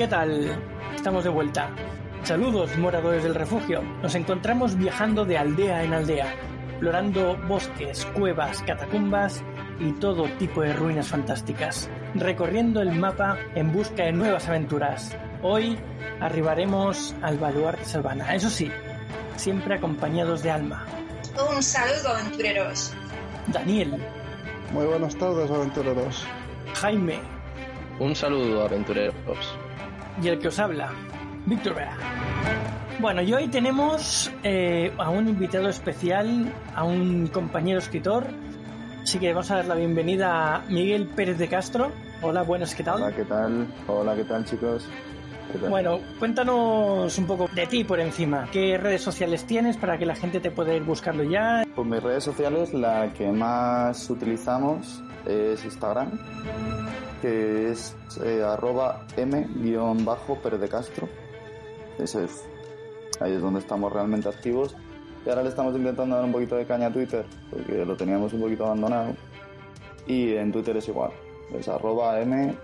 ¿Qué tal? Estamos de vuelta. Saludos, moradores del refugio. Nos encontramos viajando de aldea en aldea, explorando bosques, cuevas, catacumbas y todo tipo de ruinas fantásticas, recorriendo el mapa en busca de nuevas aventuras. Hoy arribaremos al baluarte Salvana, eso sí, siempre acompañados de Alma. Un saludo, aventureros. Daniel. Muy buenas tardes, aventureros. Jaime. Un saludo, aventureros y el que os habla, Víctor Vera. Bueno, y hoy tenemos eh, a un invitado especial, a un compañero escritor. Así que vamos a dar la bienvenida a Miguel Pérez de Castro. Hola, buenas, ¿qué tal? Hola, ¿qué tal? Hola, ¿qué tal, chicos? Bueno, cuéntanos un poco de ti por encima. ¿Qué redes sociales tienes para que la gente te pueda ir buscando ya? Pues mis redes sociales, la que más utilizamos es Instagram que es eh, arroba m-pérez de Castro. Ese es, ahí es donde estamos realmente activos. Y ahora le estamos intentando dar un poquito de caña a Twitter, porque lo teníamos un poquito abandonado. Y en Twitter es igual, es arroba m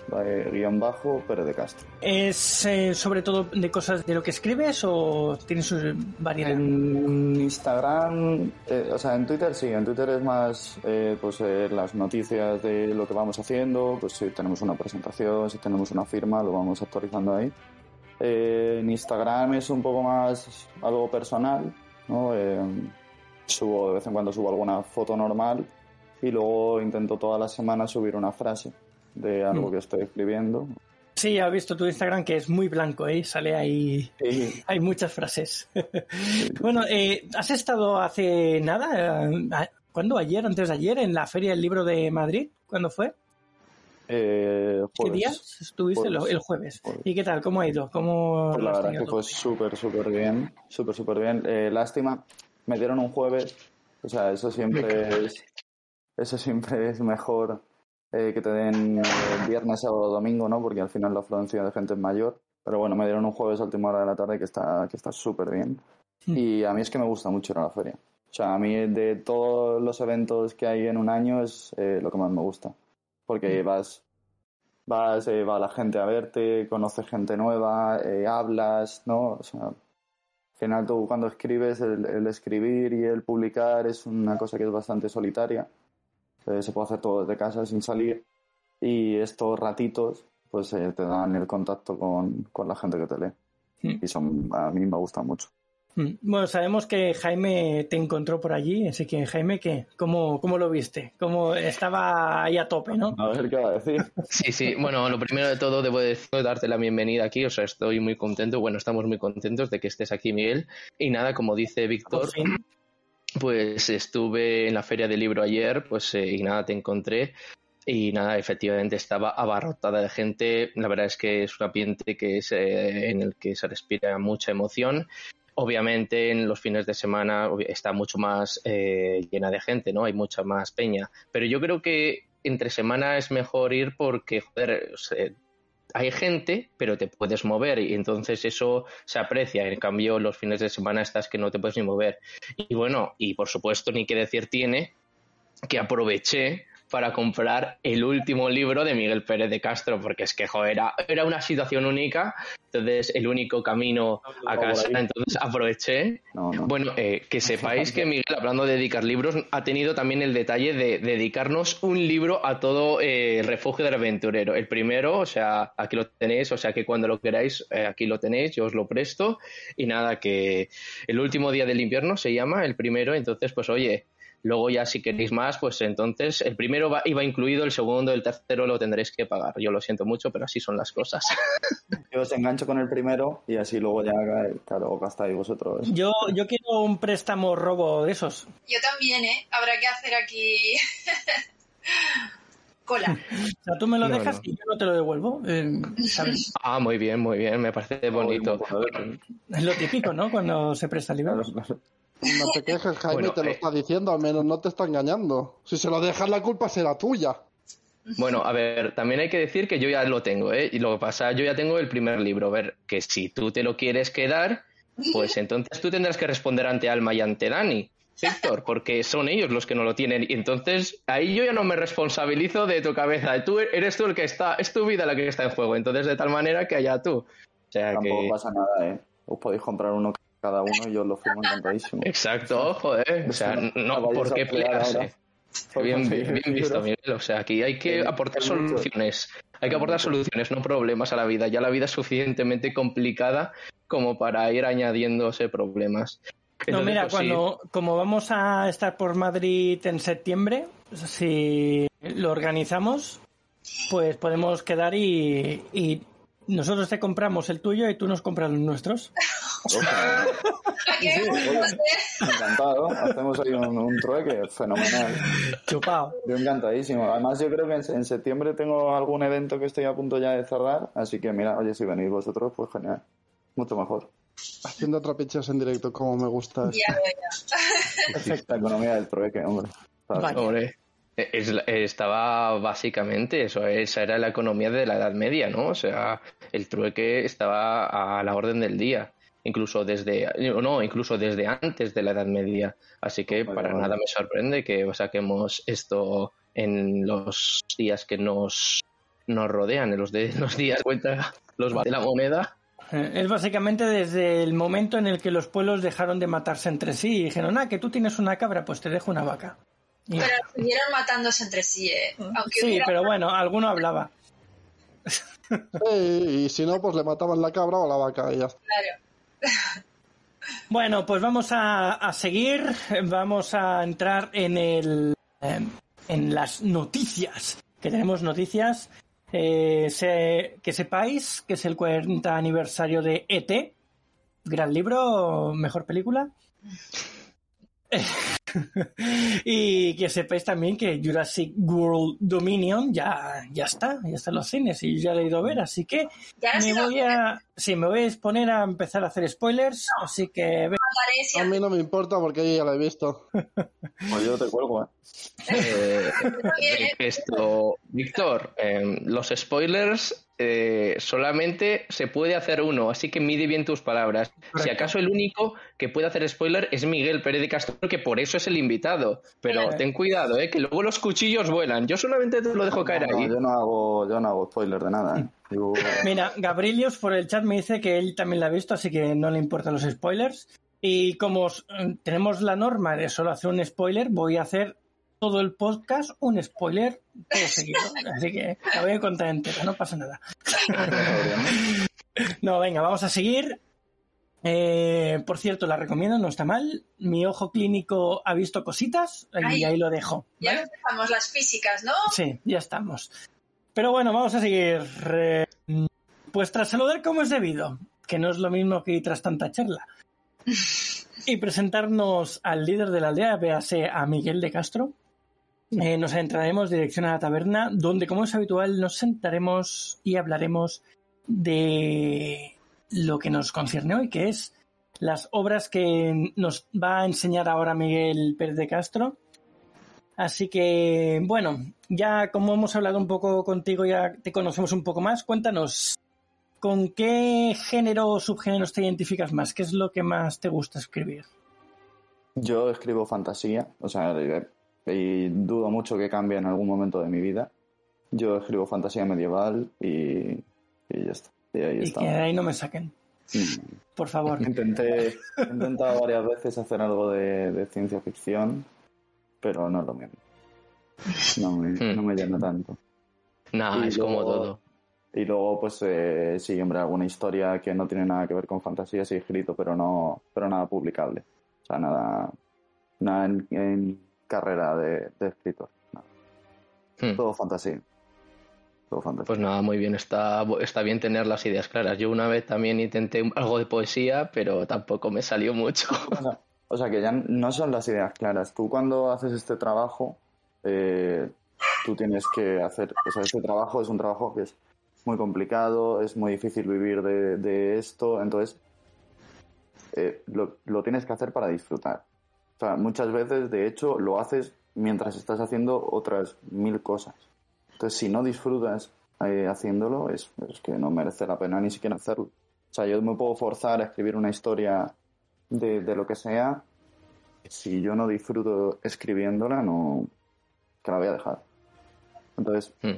guion bajo Pérez de Castro. ¿Es eh, sobre todo de cosas de lo que escribes o tienes varias? En Instagram, eh, o sea, en Twitter sí, en Twitter es más eh, pues las noticias de lo que vamos haciendo, pues si tenemos una presentación, si tenemos una firma, lo vamos actualizando ahí. en Instagram es un poco más algo personal, ¿no? subo de vez en cuando subo alguna foto normal y luego intento toda la semana subir una frase de algo mm. que estoy escribiendo. Sí, he visto tu Instagram que es muy blanco, ¿eh? Sale ahí, hay muchas frases. bueno, eh, ¿has estado hace nada? Eh, ¿Cuándo? ¿Ayer? ¿Antes de ayer? ¿En la Feria del Libro de Madrid? ¿Cuándo fue? Eh, ¿Qué días estuviste? El jueves. ¿Y qué tal? ¿Cómo ha ido? ¿Cómo pues la verdad que fue súper, súper bien. Súper, súper bien. Eh, lástima, me dieron un jueves. O sea, eso siempre es eso siempre es mejor eh, que te den eh, viernes, sábado o domingo, ¿no? Porque al final la afluencia de gente es mayor. Pero bueno, me dieron un jueves a última hora de la tarde que está que está súper bien. Hmm. Y a mí es que me gusta mucho ir a la feria. O sea, a mí de todos los eventos que hay en un año es eh, lo que más me gusta. Porque hmm. vas, vas va la gente a verte, conoces gente nueva, hablas, ¿no? O sea, al final tú cuando escribes, el escribir y el publicar es una cosa que es bastante solitaria eh, se puede hacer todo desde casa sin salir y estos ratitos pues eh, te dan el contacto con, la gente que te lee hmm. y son a mí me gustan mucho. Hmm. Bueno, sabemos que Jaime te encontró por allí, así que Jaime, ¿qué? ¿Cómo, cómo lo viste? ¿Cómo estaba ahí a tope, no? A ver qué va a decir. Sí, sí, bueno, lo primero de todo debo decir, darte la bienvenida aquí, o sea, estoy muy contento, bueno, estamos muy contentos de que estés aquí, Miguel. Y nada, como dice Víctor, pues estuve en la feria del libro ayer, pues eh, y nada, te encontré y nada, efectivamente estaba abarrotada de gente. La verdad es que es un ambiente que es, eh, en el que se respira mucha emoción. Obviamente en los fines de semana está mucho más eh, llena de gente, ¿no? Hay mucha más peña. Pero yo creo que entre semana es mejor ir porque, joder, hay gente, pero te puedes mover y entonces eso se aprecia. En cambio, los fines de semana estás que no te puedes ni mover. Y bueno, y por supuesto, ni qué decir tiene que aproveché para comprar el último libro de Miguel Pérez de Castro, porque es que, joder, era, era una situación única, entonces el único camino a casa, entonces aproveché. Bueno, eh, que sepáis que Miguel, hablando de dedicar libros, ha tenido también el detalle de dedicarnos un libro a todo eh, el refugio del aventurero. El primero, o sea, aquí lo tenéis, o sea que cuando lo queráis, eh, aquí lo tenéis, yo os lo presto. Y nada, que el último día del invierno se llama, el primero, entonces, pues oye, Luego ya si queréis más, pues entonces el primero va, iba incluido, el segundo, el tercero lo tendréis que pagar. Yo lo siento mucho, pero así son las cosas. Yo os engancho con el primero y así luego ya, claro, gastáis vosotros. Yo, yo quiero un préstamo robo de esos. Yo también, ¿eh? Habrá que hacer aquí cola. O sea, tú me lo No, dejas no. y yo no te lo devuelvo. eh, ¿sabes? Ah, muy bien, muy bien, me parece bonito. Es lo típico, ¿no? Cuando se presta libre. No te quejes, Jaime, Bueno, te lo eh. está diciendo, al menos no te está engañando. Si se lo dejas, la culpa será tuya. Bueno, a ver, también hay que decir que yo ya lo tengo, ¿eh? Y lo que pasa, yo ya tengo el primer libro. A ver, que si tú te lo quieres quedar, pues entonces tú tendrás que responder ante Alma y ante Dani, Víctor, porque son ellos los que no lo tienen. Y entonces ahí yo ya no me responsabilizo de tu cabeza. Tú eres tú el que está, es tu vida la que está en juego. Entonces, de tal manera que allá tú. O sea Tampoco que. pasa nada, ¿eh? Os podéis comprar uno cada uno y yo lo firmo encantadísimo. Exacto, joder. O sea, no, ¿por qué pelear pelearse? Bien, visto. Miguel. O sea, aquí hay que Hay- aportar hay mucho. soluciones. Hay que aportar soluciones, no problemas a la vida. Ya la vida es suficientemente complicada como para ir añadiéndose problemas. No, mira, pues, sí. cuando, como vamos a estar por Madrid en septiembre, si lo organizamos, pues podemos quedar y, y nosotros te compramos el tuyo y tú nos compras los nuestros. Sí, encantado. Hacemos ahí un, un trueque fenomenal. Chupao. Yo encantadísimo. Además, yo creo que en, en septiembre tengo algún evento que estoy a punto ya de cerrar. Así que, mira, oye, si venís vosotros, pues genial. Mucho mejor. Haciendo trapicheos en directo, como me gusta. Ya ya. La economía del trueque, hombre. Vale. Es la- estaba básicamente eso, esa era la economía de la Edad Media, ¿no? O sea, el trueque estaba a la orden del día, incluso desde, no, incluso desde antes de la Edad Media. Así que Vale, para vale. nada me sorprende que saquemos esto en los días que nos, nos rodean, en los, de, los días cuenta los de la moneda. Eh, Es básicamente desde el momento en el que los pueblos dejaron de matarse entre sí y dijeron, ah, que tú tienes una cabra, pues te dejo una vaca. Y- Pero siguieron matándose entre sí, ¿eh? Aunque sí, hubiera- pero bueno, alguno hablaba. Sí, y si no, pues le mataban la cabra o la vaca y ya. Claro. Bueno, pues vamos a, a seguir, vamos a entrar en el eh, en las noticias, que tenemos noticias. Eh, se- que sepáis que es el 40 aniversario de ET, gran libro, mejor película. y que sepáis también que Jurassic World Dominion ya, ya está, ya está en los cines y ya lo he ido a ver, así que Ya me a voy a, sí, me voy a exponer a empezar a hacer spoilers, así que. A mí no me importa porque yo ya la he visto. Pues yo te cuelgo, ¿eh? Eh, ¿eh? esto, Víctor, eh, los spoilers eh, solamente se puede hacer uno, así que mide bien tus palabras. Si acaso el único que puede hacer spoiler es Miguel Pérez de Castro, que por eso es el invitado. Pero Claro. ten cuidado, eh, que luego los cuchillos vuelan. Yo solamente te lo dejo caer No, ahí. yo no hago, yo no hago spoiler de nada, ¿eh? Digo, Mira, Gabrielius por el chat me dice que él también la ha visto, así que no le importan los spoilers. Y como os- tenemos la norma de solo hacer un spoiler, voy a hacer todo el podcast un spoiler todo seguido. Así que la voy a contar entera, no pasa nada. No, venga, vamos a seguir. Eh, por cierto, la recomiendo, no está mal. Mi ojo clínico ha visto cositas y Ay. ahí lo dejo. Ya ¿vale? empezamos las físicas, ¿no? Sí, ya estamos. Pero bueno, vamos a seguir. Eh, pues tras saludar como es debido, que no es lo mismo que tras tanta charla, y presentarnos al líder de la aldea, véase a Miguel de Castro, eh, nos adentraremos dirección a la taberna, donde, como es habitual, nos sentaremos y hablaremos de lo que nos concierne hoy, que es las obras que nos va a enseñar ahora Miguel Pérez de Castro. Así que, bueno, ya como hemos hablado un poco contigo, ya te conocemos un poco más, cuéntanos, ¿con qué género o subgéneros te identificas más? ¿Qué es lo que más te gusta escribir? Yo escribo fantasía, o sea, y dudo mucho que cambie en algún momento de mi vida. Yo escribo fantasía medieval y, y ya está. Y ahí Y está. que de ahí no me saquen, por favor. Intenté, he intentado varias veces hacer algo de, de ciencia ficción, pero no es lo mismo. No me, Hmm. no me llena tanto. Nah, Y es como luego- todo. Y luego, pues eh, sí, hombre, alguna historia que no tiene nada que ver con fantasía sí he escrito, pero no, pero nada publicable. O sea, nada, nada en, en carrera de, de escritor. Hmm. Todo fantasía. Todo fantasía. Pues nada, muy bien, está, está bien tener las ideas claras. Yo una vez también intenté algo de poesía, pero tampoco me salió mucho. O sea, o sea, que ya no son las ideas claras. Tú cuando haces este trabajo, eh, tú tienes que hacer, o sea, este trabajo es un trabajo que es muy complicado, es muy difícil vivir de, de esto, entonces eh, lo, lo tienes que hacer para disfrutar. O sea, muchas veces, de hecho, lo haces mientras estás haciendo otras mil cosas. Entonces, si no disfrutas eh, haciéndolo, es, es que no merece la pena ni siquiera hacerlo. O sea, yo me puedo forzar a escribir una historia de, de lo que sea. Si yo no disfruto escribiéndola, no. que la voy a dejar. Entonces, Hmm.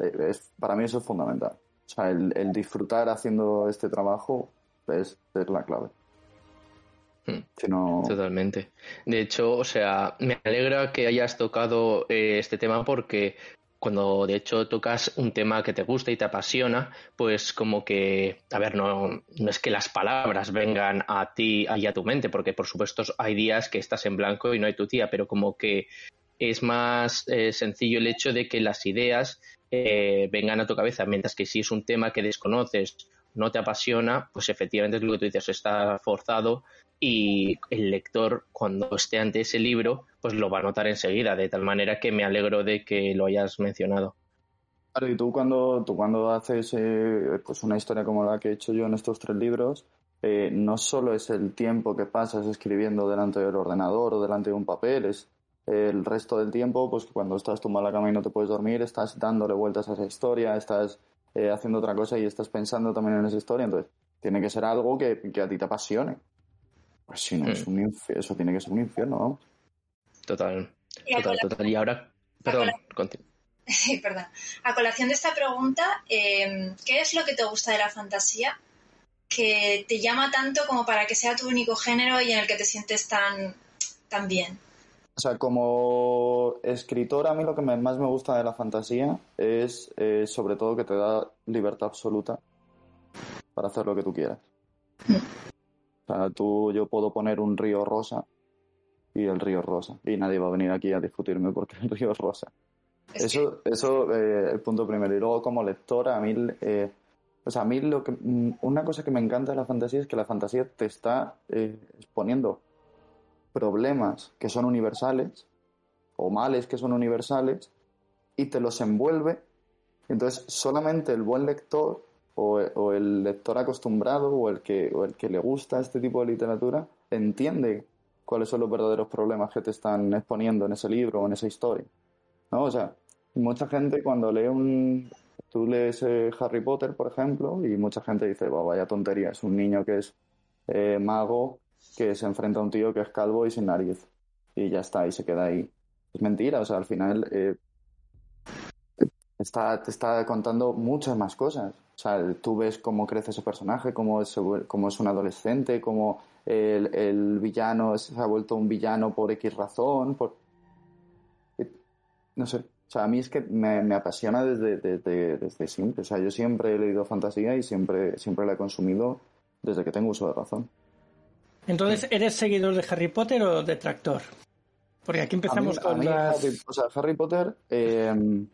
eh, es, para mí eso es fundamental. O sea, el, el disfrutar haciendo este trabajo es, es la clave. Hmm. Totalmente. De hecho, o sea, me alegra que hayas tocado eh, este tema porque cuando de hecho tocas un tema que te gusta y te apasiona, pues como que, a ver, no, no es que las palabras vengan a ti y a tu mente, porque por supuesto hay días que estás en blanco y no hay tu tía, pero como que es más eh, sencillo el hecho de que las ideas eh, vengan a tu cabeza, mientras que si es un tema que desconoces, no te apasiona, pues efectivamente es lo que tú dices, está forzado y el lector cuando esté ante ese libro pues lo va a notar enseguida, de tal manera que me alegro de que lo hayas mencionado. Claro, y tú cuando, tú cuando haces eh, pues una historia como la que he hecho yo en estos tres libros, eh, no solo es el tiempo que pasas escribiendo delante del ordenador o delante de un papel, es el resto del tiempo, pues cuando estás tumbado en la cama y no te puedes dormir, estás dándole vueltas a esa historia, estás eh, haciendo otra cosa y estás pensando también en esa historia, entonces tiene que ser algo que, que a ti te apasione. Pues si no, Mm. es un eso tiene que ser un infierno, ¿no? Total, total, total. Y ahora, perdón, continúa. sí, perdón. a colación de esta pregunta, eh, ¿qué es lo que te gusta de la fantasía que te llama tanto como para que sea tu único género y en el que te sientes tan, tan bien? O sea, como escritor, a mí lo que me- más me gusta de la fantasía es, eh, sobre todo, que te da libertad absoluta para hacer lo que tú quieras. O sea, tú, yo puedo poner un río rosa y el río rosa. Y nadie va a venir aquí a discutirme porque el río es rosa. Es Eso, eso eh, el punto primero. Y luego, como lectora, a mí, eh, o sea, a mí lo que, mm, una cosa que me encanta de la fantasía es que la fantasía te está eh, exponiendo problemas que son universales o males que son universales y te los envuelve. Entonces, solamente el buen lector o, el lector acostumbrado o el, que, o el que le gusta este tipo de literatura entiende cuáles son los verdaderos problemas que te están exponiendo en ese libro o en esa historia. ¿no? O sea, mucha gente cuando lee un... Tú lees eh, Harry Potter, por ejemplo, y mucha gente dice, "Buah, vaya tontería, es un niño que es eh, mago que se enfrenta a un tío que es calvo y sin nariz. Y ya está, y se queda ahí. Es mentira, o sea, al final eh, está, te está contando muchas más cosas. O sea, tú ves cómo crece ese personaje, cómo es, cómo es un adolescente, cómo el, el villano se ha vuelto un villano por X razón, por... No sé, o sea, a mí es que me, me apasiona desde, desde, desde siempre. O sea, yo siempre he leído fantasía y siempre, siempre la he consumido desde que tengo uso de razón. Entonces, ¿eres seguidor de Harry Potter o detractor? Porque aquí empezamos A mí- con a mí las... Harry, o sea, Harry Potter, eh,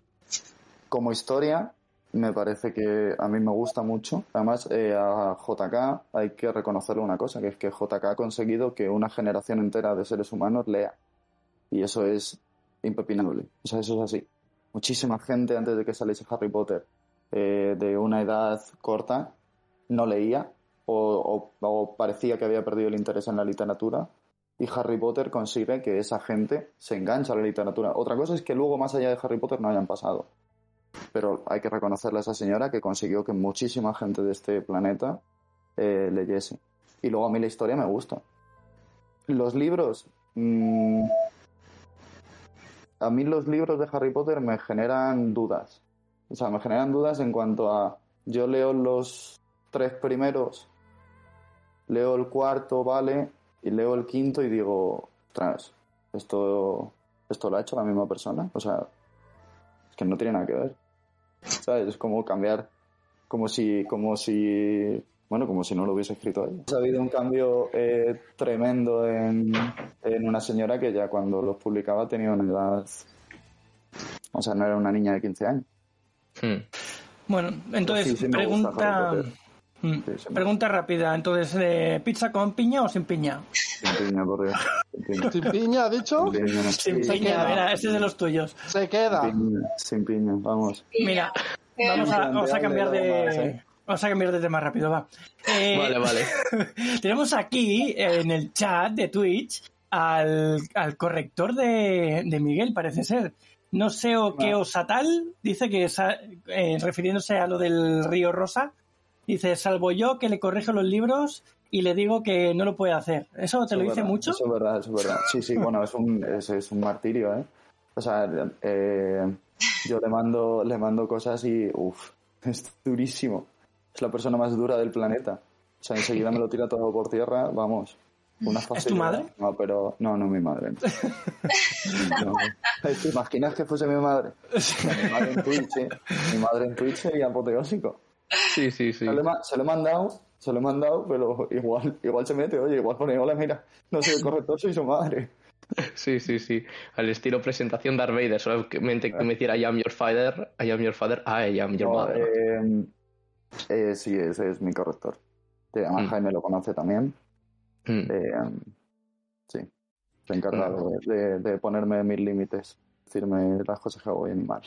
como historia, me parece que a mí me gusta mucho. Además, eh, a JK hay que reconocerle una cosa, que es que JK ha conseguido que una generación entera de seres humanos lea. Y eso es impepinable. O sea, eso es así. Muchísima gente antes de que saliese Harry Potter eh, de una edad corta no leía o, o- parecía que había perdido el interés en la literatura y Harry Potter consigue que esa gente se enganche a la literatura. Otra cosa es que luego más allá de Harry Potter no hayan pasado. Pero hay que reconocerle a esa señora que consiguió que muchísima gente de este planeta eh, leyese. Y luego a mí la historia me gusta. Los libros... mm, a mí los libros de Harry Potter me generan dudas. O sea, me generan dudas en cuanto a... Yo leo los tres primeros, leo el cuarto, vale, y leo el quinto y digo, ostras, esto, esto lo ha hecho la misma persona. O sea, que no tiene nada que ver. ¿Sabes? Es como cambiar, como si, como si bueno, como si no lo hubiese escrito él. Ha habido un cambio eh, tremendo en, en, una señora que ya cuando los publicaba tenía una edad, o sea, no era una niña de 15 años. Hmm. Bueno, entonces, pregunta... Hmm. Pregunta rápida, entonces, eh, ¿pizza con piña o sin piña? Sin piña, por Dios. Sin piña, ¿ha dicho? Sin piña, mira, este es de los tuyos. Se queda. Sin piña, sin piña vamos. Mira, vamos a, vamos a cambiar de... Vamos a cambiar de tema rápido, va. Eh, vale, vale. tenemos aquí en el chat de Twitch al, al corrector de, de, Miguel, parece ser. No sé o qué osatal, dice que eh, refiriéndose a lo del río Rosa, dice, salvo yo que le corrijo los libros y le digo que no lo puede hacer. ¿Eso te lo dice mucho? Eso es verdad, eso es verdad. Sí, sí, bueno, es un, es, es un martirio, ¿eh? O sea, eh, yo le mando, le mando cosas y, uff, es durísimo es la persona más dura del planeta. O sea, enseguida me lo tira todo por tierra, vamos. Una ¿Es tu madre? No, pero no, no mi madre. No. ¿Te imaginas que fuese mi madre? mi madre en Twitch, ¿eh? Mi madre en Twitch sería apoteósico. Sí, sí, sí. Se lo, se lo he mandado, se lo he mandado, pero igual, igual se mete, oye, igual pone, hola, mira, no soy el corrector, soy su madre. Sí, sí, sí. Al estilo presentación Darth Vader, solamente que me hiciera I am your father, I am your father, I am your mother. Eh, eh, sí, ese es mi corrector. Además, mm. Jaime lo conoce también. Mm. Eh, sí, se ha encargado mm. de, de, ponerme mis límites, decirme las cosas que hago bien y mal.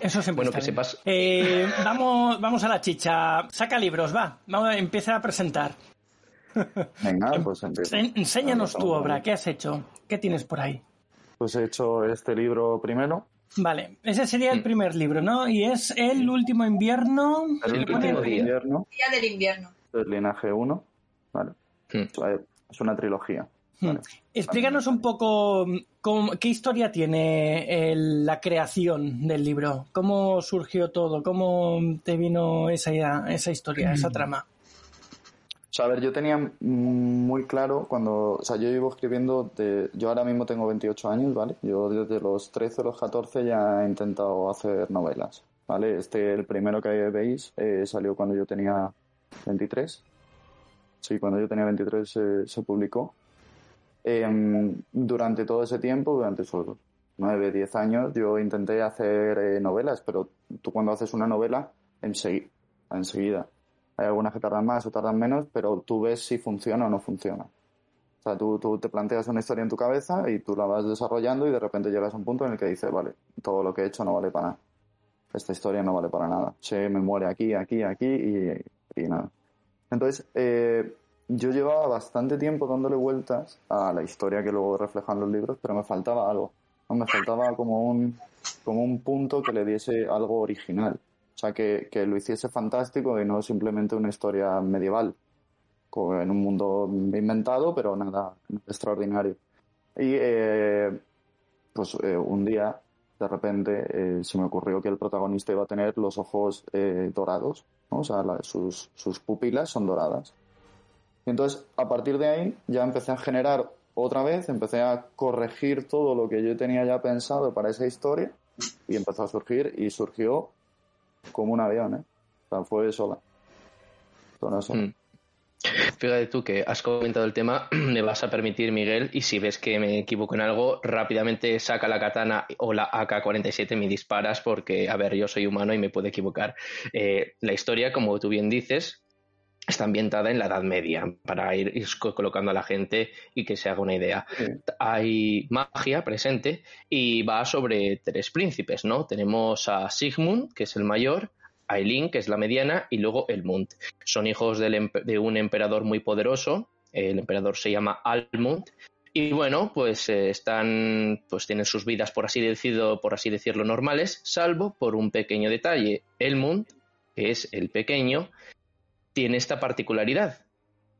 Eso siempre bueno, que sepas. Eh, vamos, vamos a la chicha. Saca libros, va. Vamos, empieza a presentar. Venga, pues empieza. Enséñanos tu obra. ¿Qué has hecho? ¿Qué tienes por ahí? Pues he hecho este libro primero, Vale, ese sería el mm. primer libro, ¿no? Y es El último invierno. El último invierno. Día del invierno. El linaje 1. Vale. Mm. Es una trilogía. Mm. Explícanos un poco qué historia tiene la creación del libro. ¿Cómo surgió todo? ¿Cómo te vino esa, esa historia, esa trama? O sea, a ver, yo tenía muy claro cuando, o sea, yo llevo escribiendo, de, yo ahora mismo tengo 28 años, ¿vale? Yo desde los 13 o los 14 ya he intentado hacer novelas, ¿vale? Este, el primero que veis, eh, salió cuando yo tenía 23. Sí, cuando yo tenía 23 eh, se publicó. Em, durante todo ese tiempo, durante esos 9, 10 años, yo intenté hacer eh, novelas, pero tú cuando haces una novela, enseguida, enseguida hay algunas que tardan más o tardan menos, pero tú ves si funciona o no funciona. O sea, tú, tú te planteas una historia en tu cabeza y tú la vas desarrollando y de repente llegas a un punto en el que dices, vale, todo lo que he hecho no vale para nada. Esta historia no vale para nada. Se me muere aquí, aquí, aquí y, y nada. Entonces, eh, yo llevaba bastante tiempo dándole vueltas a la historia que luego reflejan los libros, pero me faltaba algo. Me faltaba como un, como un punto que le diese algo original. O sea, que, que lo hiciese fantástico y no simplemente una historia medieval, en un mundo inventado, pero nada, extraordinario. Y eh, pues eh, un día, de repente, eh, se me ocurrió que el protagonista iba a tener los ojos dorados, ¿no? o sea, sus, sus pupilas son doradas. Y entonces, a partir de ahí, ya empecé a generar otra vez, empecé a corregir todo lo que yo tenía ya pensado para esa historia y empezó a surgir y surgió como un avión, ¿eh? O sea, fue sola. Mm. Fíjate tú que has comentado el tema, me vas a permitir, Miguel, y si ves que me equivoco en algo, rápidamente saca la katana o la AK-47 y me disparas porque, a ver, yo soy humano y me puedo equivocar. Eh, la historia, como tú bien dices, está ambientada en la Edad Media, para ir, colocando a la gente y que se haga una idea. Hay magia presente y va sobre tres príncipes, ¿no? Tenemos a Sigmund, que es el mayor, Aileen, que es la mediana, y luego Elmund. Son hijos de un emperador muy poderoso, el emperador se llama Almund, y bueno, pues eh, están, pues tienen sus vidas por así, decirlo, por así decirlo normales, salvo por un pequeño detalle. Elmund, que es el pequeño, tiene esta particularidad,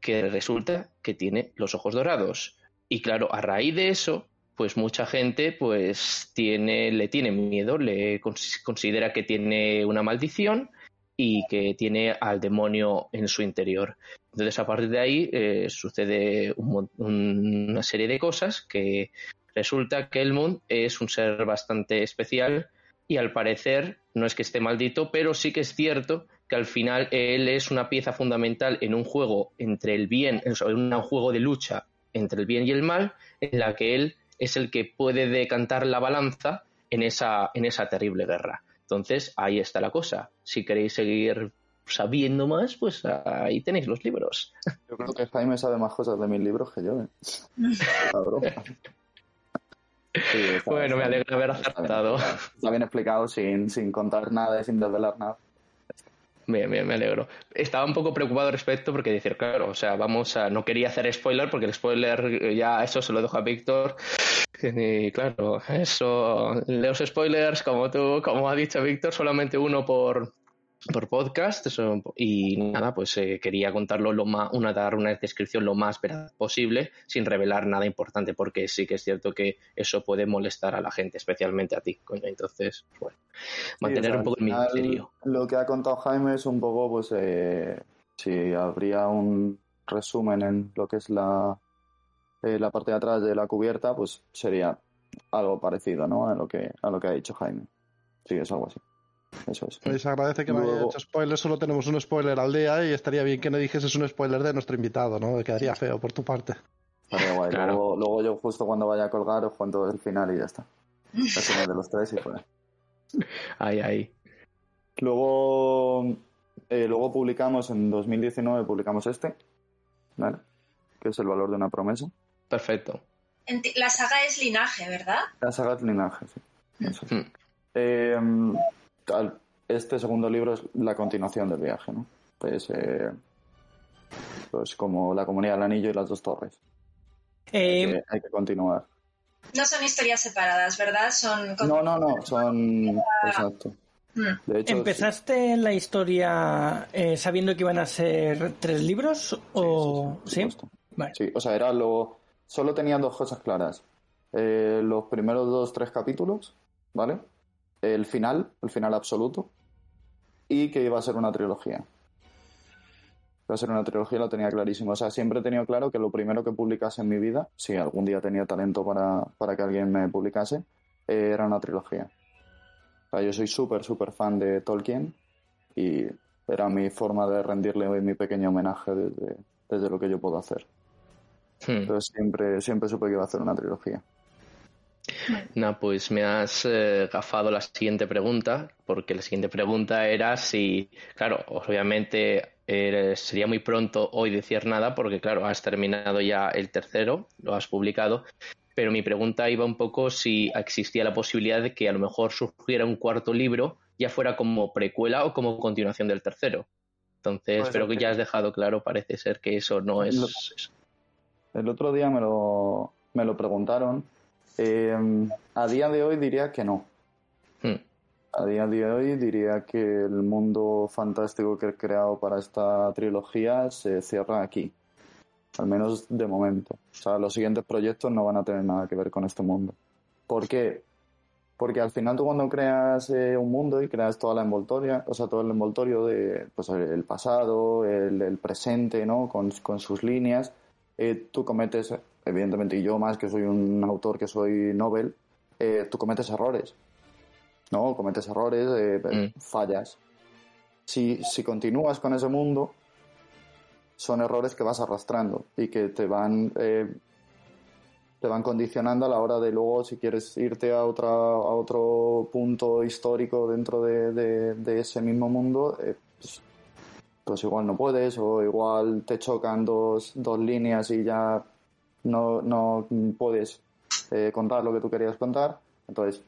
que resulta que tiene los ojos dorados. Y claro, a raíz de eso, pues mucha gente pues tiene, le tiene miedo, le considera que tiene una maldición y que tiene al demonio en su interior. Entonces, a partir de ahí eh, sucede una serie de cosas que resulta que Elmund es un ser bastante especial y al parecer no es que esté maldito, pero sí que es cierto que al final él es una pieza fundamental en un juego entre el bien, en un juego de lucha entre el bien y el mal, en la que él es el que puede decantar la balanza en esa, en esa terrible guerra. Entonces, ahí está la cosa. Si queréis seguir sabiendo más, pues ahí tenéis los libros. Yo creo que Jaime sabe más cosas de mis libros que yo. ¿eh? bueno, me alegra haber acertado. Está bien, explicado sin, sin contar nada y sin desvelar nada. Bien, bien, me alegro. Estaba un poco preocupado al respecto porque decir, claro, o sea, vamos a. No quería hacer spoiler porque el spoiler ya eso se lo dejo a Víctor. Y claro, eso. Los spoilers, como tú, como ha dicho Víctor, solamente uno por, por podcast y nada, pues eh, quería contarlo lo más, una, dar una descripción lo más posible sin revelar nada importante porque sí que es cierto que eso puede molestar a la gente, especialmente a ti, coño. Entonces, bueno, mantener un poco el misterio. Lo que ha contado Jaime es un poco, pues, eh, si habría un resumen en lo que es la, eh, la parte de atrás de la cubierta, pues sería algo parecido, ¿no? A lo que, a lo que ha dicho Jaime. Sí, es algo así. Eso es. Pues agradece que me haya hecho spoiler, solo tenemos un spoiler al día y estaría bien que no dijeses un spoiler de nuestro invitado, ¿no? Quedaría feo por tu parte. Luego, yo justo cuando vaya a colgar os cuento el final y ya está. Es de los tres y fuera. Ahí, ahí. Luego, eh, luego publicamos, en 2019 publicamos este, ¿vale? Que es El valor de una promesa. Perfecto. La saga es linaje, ¿verdad? La saga es linaje, sí. Hmm. Eh, este segundo libro es la continuación del viaje, ¿no? Pues, eh, pues como la comunidad del anillo y las dos torres. Eh, hay que continuar. No son historias separadas, ¿verdad? Son no, no, no, son exacto. Hmm. ¿Empezaste la historia eh, sabiendo que iban a ser tres libros o sí? Sí, o sea, era lo solo tenía dos cosas claras. los primeros dos tres capítulos, ¿vale? El final, el final absoluto, y que iba a ser una trilogía. Iba a ser una trilogía, lo tenía clarísimo. O sea, siempre he tenido claro que lo primero que publicase en mi vida, si algún día tenía talento para, para que alguien me publicase, eh, era una trilogía. O sea, yo soy súper, súper fan de Tolkien y era mi forma de rendirle hoy mi pequeño homenaje desde, desde lo que yo puedo hacer. Hmm. Entonces siempre, siempre supe que iba a hacer una trilogía. No, pues me has eh, gafado la siguiente pregunta, porque la siguiente pregunta era si, claro, obviamente sería muy pronto hoy decir nada, porque claro, has terminado ya el tercero, lo has publicado, pero mi pregunta iba un poco si existía la posibilidad de que a lo mejor surgiera un cuarto libro, ya fuera como precuela o como continuación del tercero. Entonces, pero que ya has dejado claro, parece ser que eso no es... El otro día me lo, me lo preguntaron Em, a día de hoy diría que no. Hmm. A día de hoy diría que el mundo fantástico que he creado para esta trilogía se cierra aquí. Al menos de momento. O sea, los siguientes proyectos no van a tener nada que ver con este mundo. ¿Por qué? Porque al final tú cuando creas eh, un mundo y creas toda la envoltoria, o sea, todo el envoltorio de pues, el pasado, el, presente, ¿no? Con, con sus líneas, eh, tú cometes evidentemente, y yo más que soy un autor que soy Nobel, eh, tú cometes errores. ¿No? Cometes errores, eh, mm. fallas. Si, si continúas con ese mundo, son errores que vas arrastrando y que te van eh, te van condicionando a la hora de luego si quieres irte a otra a otro punto histórico dentro de, de, ese mismo mundo pues, pues, igual no puedes o igual te chocan dos, dos líneas y ya no, no puedes eh, contar lo que tú querías contar. Entonces,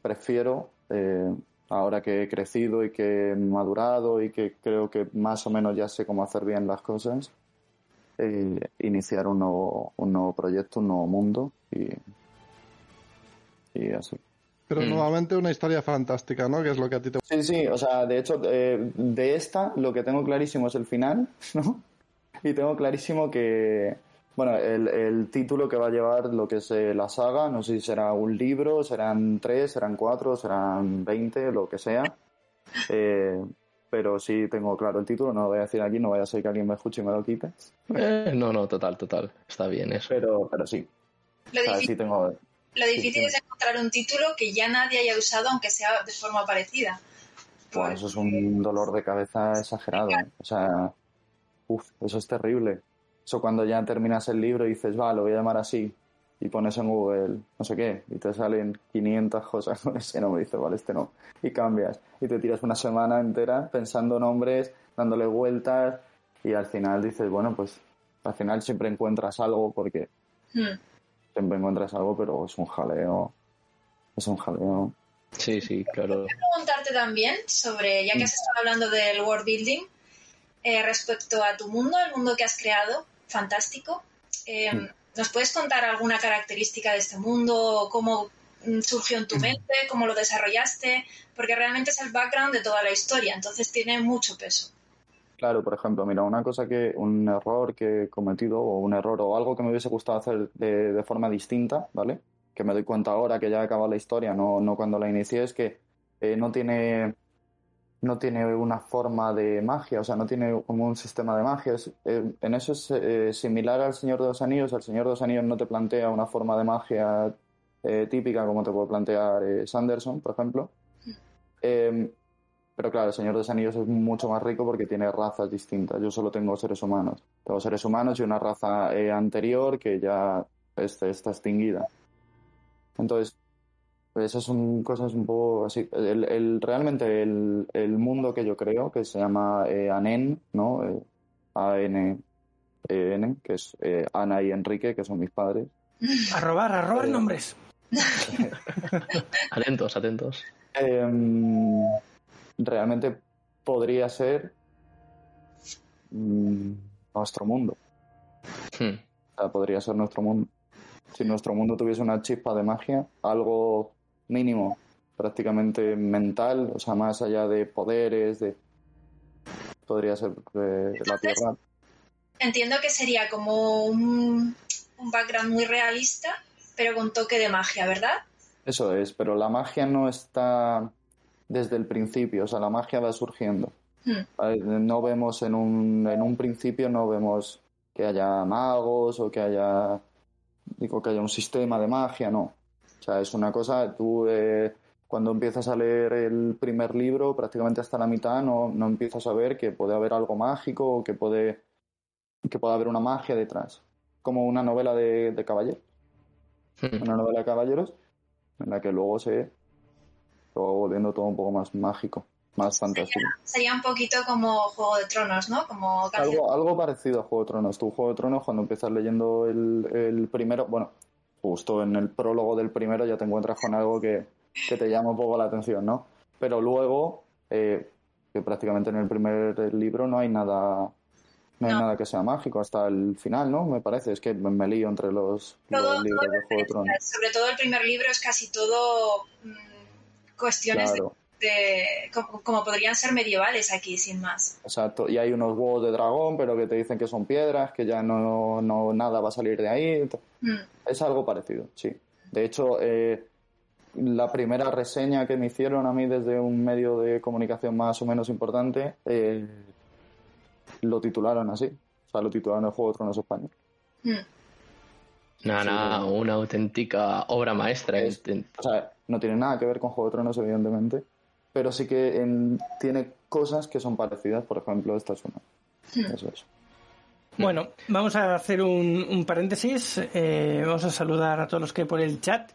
prefiero, eh, ahora que he crecido y que he madurado y que creo que más o menos ya sé cómo hacer bien las cosas, eh, iniciar un nuevo, un nuevo proyecto, un nuevo mundo y, y así. Pero mm. nuevamente una historia fantástica, ¿no? Que es lo que a ti te Sí, sí, o sea, de hecho, de esta lo que tengo clarísimo es el final, ¿no? Y tengo clarísimo que, bueno, el, el, título que va a llevar lo que es eh, la saga, no sé si será un libro, serán tres, serán cuatro, serán veinte, lo que sea. Eh, pero sí tengo claro el título, no lo voy a decir aquí, no vaya a ser que alguien me escuche y me lo quite. Eh, no, no, total, total, está bien eso. Pero, pero sí. Lo difícil, tengo, lo difícil es encontrar un título que ya nadie haya usado, aunque sea de forma parecida. Buah, eso es un dolor de cabeza exagerado. O sea, uff, eso es terrible. Eso cuando ya terminas el libro y dices, va, lo voy a llamar así, y pones en Google no sé qué, y te salen 500 cosas con ese nombre, y dices, vale, este no, y cambias, y te tiras una semana entera pensando nombres, dándole vueltas, y al final dices, bueno, pues al final siempre encuentras algo, porque Hmm. siempre encuentras algo, pero es un jaleo, es un jaleo. Sí, sí, claro. preguntarte también sobre, ya que has estado hablando del world building, eh, respecto a tu mundo, el mundo que has creado, fantástico. eh, Mm. ¿Nos puedes contar alguna característica de este mundo? ¿Cómo mm, surgió en tu mente? ¿Cómo lo desarrollaste? Porque realmente es el background de toda la historia, entonces tiene mucho peso. Claro, por ejemplo, mira, una cosa que, un error que he cometido, o un error, o algo que me hubiese gustado hacer de, de forma distinta, ¿vale? Que me doy cuenta ahora que ya ha acabado la historia, no, no cuando la inicié, es que eh, no tiene, no tiene una forma de magia, o sea, no tiene como un sistema de magia. Es, eh, en eso es eh, similar al Señor de los Anillos. El Señor de los Anillos no te plantea una forma de magia eh, típica como te puede plantear eh, Sanderson, por ejemplo. Eh, pero claro, el Señor de los Anillos es mucho más rico porque tiene razas distintas. Yo solo tengo seres humanos. Tengo seres humanos y una raza anterior que ya este, está extinguida. Entonces, pues esas son cosas un poco así. El, el- realmente el, el mundo que yo creo, que se llama eh, Anen, ¿no? Eh, A-N-E-N, que es eh, Ana y Enrique, que son mis padres. A robar, a robar Eh, nombres. Atentos, atentos. Em, realmente podría ser mm, nuestro mundo. Hmm. O sea, podría ser nuestro mundo. Si nuestro mundo tuviese una chispa de magia, algo mínimo, prácticamente mental, o sea, más allá de poderes, de podría ser la Tierra. Entiendo que sería como un, un background muy realista, pero con toque de magia, ¿verdad? Eso es, pero la magia no está desde el principio, o sea, la magia va surgiendo. Hmm. No vemos en un, en un principio, no vemos que haya magos o que haya, digo, que haya un sistema de magia, no. O sea, es una cosa, tú eh, cuando empiezas a leer el primer libro, prácticamente hasta la mitad, no, no empiezas a ver que puede haber algo mágico o que puede, que puede haber una magia detrás. Como una novela de, de caballeros, Hmm. una novela de caballeros, en la que luego se va volviendo todo un poco más mágico, más fantástico. Sería un poquito como Juego de Tronos, ¿no? Como. Algo, algo parecido a Juego de Tronos. Tú, Juego de Tronos, cuando empiezas leyendo el, el primero, bueno, justo en el prólogo del primero ya te encuentras con algo que, que te llama un poco la atención, ¿no? Pero luego, eh, que prácticamente en el primer libro no hay nada, no hay No. nada que sea mágico hasta el final, ¿no? Me parece, es que me, me lío entre los, Todo- los libros de Juego de Tronos. Sobre todo el primer libro es casi todo mm, cuestiones Claro, de, como, como podrían ser medievales aquí, sin más. exacto. Y hay unos huevos de dragón, pero que te dicen que son piedras, que ya no, no nada va a salir de ahí. Mm. Es algo parecido, sí. De hecho, eh, la primera reseña que me hicieron a mí desde un medio de comunicación más o menos importante eh, lo titularon así. O sea, lo titularon el Juego de Tronos Español. Mm. Nada, Sí. nada, una auténtica obra maestra. Es- Intent- O sea, no tiene nada que ver con Juego de Tronos, evidentemente, pero sí que en- tiene cosas que son parecidas. Por ejemplo, esta es una. Eso es. Bueno, vamos a hacer un, un paréntesis. eh, vamos a saludar a todos los que hay por el chat.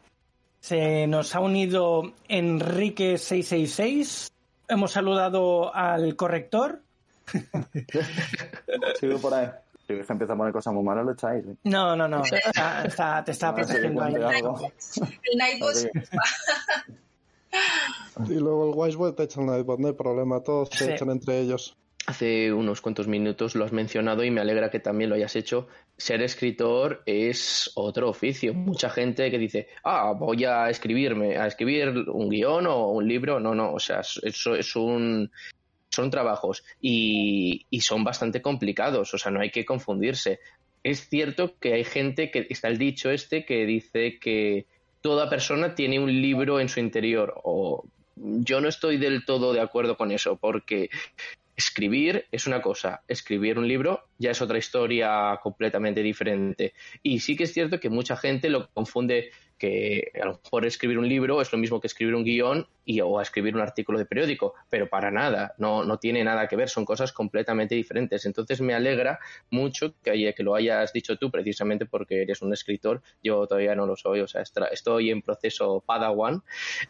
Se nos ha unido Enrique666. Hemos saludado al corrector. Sigo por ahí. Si empieza a poner cosas muy malas, lo echáis. ¿eh? No, no, no. Está- está- te está A ver si le protegiendo ahí. El Nightbot. Y luego el Wisewell te echan la iPod, no hay problema, todos se Sí. echan entre ellos. Hace unos cuantos minutos lo has mencionado y me alegra que también lo hayas hecho. Ser escritor es otro oficio. Mucha gente que dice, ah, voy a escribirme, a escribir un guion o un libro. No, no, o sea, eso es un, son trabajos y, y son bastante complicados, o sea, no hay que confundirse. Es cierto que hay gente que está el dicho este que dice que toda persona tiene un libro en su interior o yo no estoy del todo de acuerdo con eso porque escribir es una cosa, escribir un libro ya es otra historia completamente diferente. Y sí que es cierto que mucha gente lo confunde que a lo mejor escribir un libro es lo mismo que escribir un guion y, o escribir un artículo de periódico, pero para nada, no, no tiene nada que ver, son cosas completamente diferentes. Entonces me alegra mucho que, que lo hayas dicho tú, precisamente porque eres un escritor, yo todavía no lo soy, o sea, estoy en proceso Padawan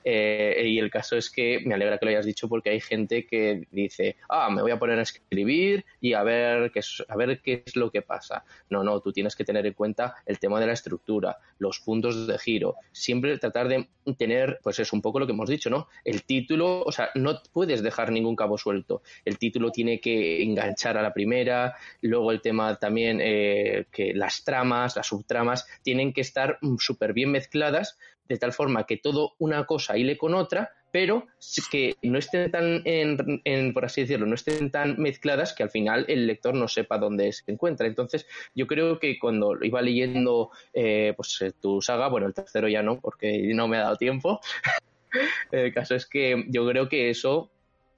eh, y el caso es que me alegra que lo hayas dicho porque hay gente que dice, ah, me voy a poner a escribir y a ver qué a ver qué es lo que pasa. No, no, tú tienes que tener en cuenta el tema de la estructura, los puntos de giro, siempre tratar de tener, pues es un poco lo que hemos dicho, ¿no? El título, o sea, no puedes dejar ningún cabo suelto. El título tiene que enganchar a la primera, luego el tema también eh, que las tramas, las subtramas, tienen que estar mm, súper bien mezcladas de tal forma que todo una cosa hile con otra, pero que no estén tan, en, por así decirlo, no estén tan mezcladas que al final el lector no sepa dónde se encuentra. Entonces, yo creo que cuando iba leyendo eh, pues, eh, tu saga, bueno, el tercero ya no, porque no me ha dado tiempo, el caso es que yo creo que eso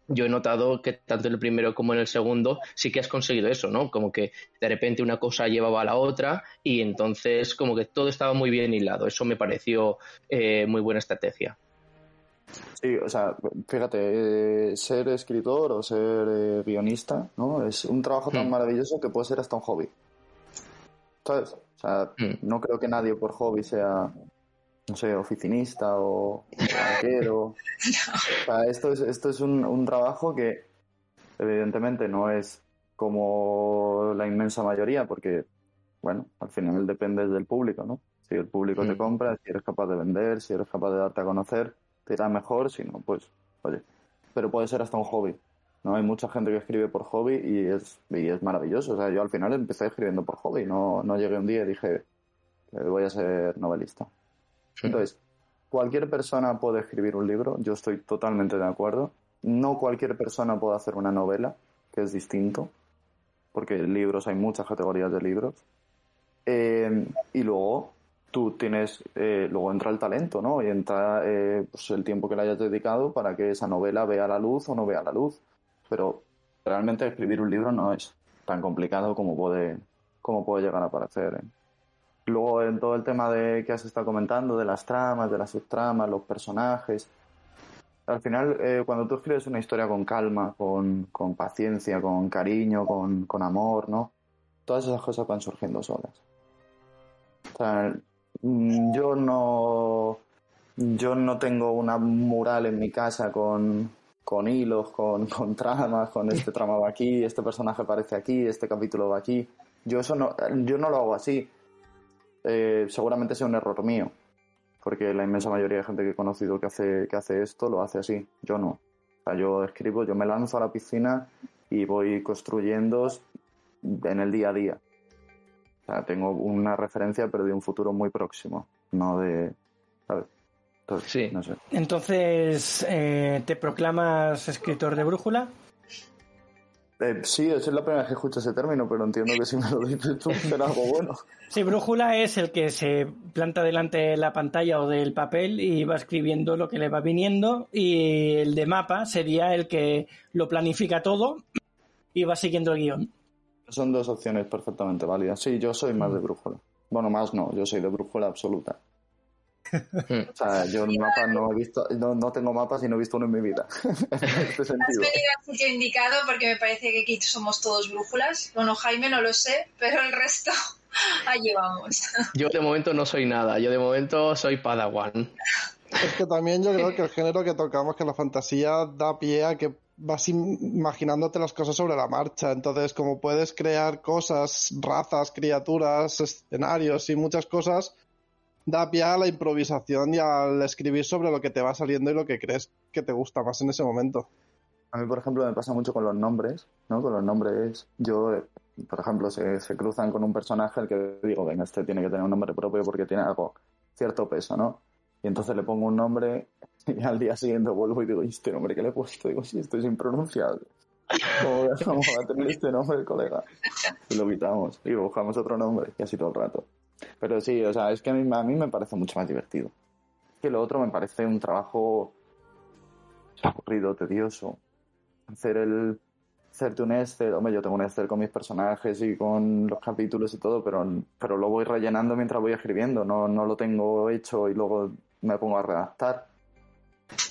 yo he notado que tanto en el primero como en el segundo sí que has conseguido eso, ¿no? Como que de repente una cosa llevaba a la otra y entonces como que todo estaba muy bien hilado. Eso me pareció eh, muy buena estrategia. Sí, o sea, fíjate, eh, ser escritor o ser eh, guionista, ¿no? Es un trabajo tan hmm. maravilloso que puede ser hasta un hobby. ¿Sabes? O sea, hmm. no creo que nadie por hobby sea no sé, oficinista o banquero. o sea, esto es, esto es un, un, trabajo que evidentemente no es como la inmensa mayoría, porque, bueno, al final depende del público, ¿no? Si el público te mm. compra, si eres capaz de vender, si eres capaz de darte a conocer, te irá mejor, si no, pues, oye. Pero puede ser hasta un hobby, ¿no? Hay mucha gente que escribe por hobby y es, y es maravilloso. O sea, yo al final empecé escribiendo por hobby, no, no llegué un día y dije, voy a ser novelista. Entonces, cualquier persona puede escribir un libro, yo estoy totalmente de acuerdo. No cualquier persona puede hacer una novela, que es distinto, porque libros hay muchas categorías de libros. Eh, y luego tú tienes, eh, luego entra el talento, ¿no? Y entra eh, pues el tiempo que le hayas dedicado para que esa novela vea la luz o no vea la luz. Pero realmente escribir un libro no es tan complicado como puede, como puede llegar a parecer. Luego en todo el tema de que has estado comentando, de las tramas, de las subtramas, los personajes. Al final, eh, cuando tú escribes una historia con calma, con, con paciencia, con cariño, con, con, amor, ¿no? Todas esas cosas van surgiendo solas. O sea, mm, yo no, yo no tengo una mural en mi casa con, con hilos, con, con tramas, con este trama va aquí, este personaje aparece aquí, este capítulo va aquí. Yo eso no, yo no lo hago así eh, seguramente sea un error mío, porque la inmensa mayoría de gente que he conocido que hace, que hace esto lo hace así, yo no. O sea, yo escribo, yo me lanzo a la piscina y voy construyendo en el día a día. O sea, tengo una referencia, pero de un futuro muy próximo, no de, ¿sabes? Entonces, sí. no sé. Entonces, eh, ¿te proclamas escritor de brújula? Eh, sí, es la primera vez que escucho ese término, pero entiendo que si me lo dices tú será algo bueno. Sí, brújula es el que se planta delante de la pantalla o del papel y va escribiendo lo que le va viniendo y el de mapa sería el que lo planifica todo y va siguiendo el guion. Son dos opciones perfectamente válidas. Sí, yo soy más de brújula. Bueno, más no, yo soy de brújula absoluta. O sea, yo mapa no he visto, no, tengo mapas y no he visto uno en mi vida. este Has venido al sitio indicado porque me parece que aquí somos todos brújulas. Bueno, Jaime no lo sé, pero el resto allí vamos. Yo de momento no soy nada, yo de momento soy Padawan. Es que también yo creo que el género que tocamos, que la fantasía da pie a que vas imaginándote las cosas sobre la marcha. Entonces, como puedes crear cosas, razas, criaturas, escenarios y muchas cosas, da pie a la improvisación y al escribir sobre lo que te va saliendo y lo que crees que te gusta más en ese momento. A mí, por ejemplo, me pasa mucho con los nombres, ¿no? Con los nombres, yo, por ejemplo, se, se cruzan con un personaje al que digo, venga, este tiene que tener un nombre propio porque tiene algo, cierto peso, ¿no? Y entonces le pongo un nombre y al día siguiente vuelvo y digo, ¿y este nombre que le he puesto? Digo, sí, esto es impronunciable. ¿Cómo va a tener este nombre, colega? Y lo quitamos y buscamos otro nombre, y así todo el rato. Pero sí, o sea, es que a mí, a mí me parece mucho más divertido. Que lo otro me parece un trabajo aburrido, tedioso. Hacer el, hacerte un Excel, hombre, yo tengo un Excel con mis personajes y con los capítulos y todo, pero, pero lo voy rellenando mientras voy escribiendo, no, no lo tengo hecho y luego me pongo a redactar.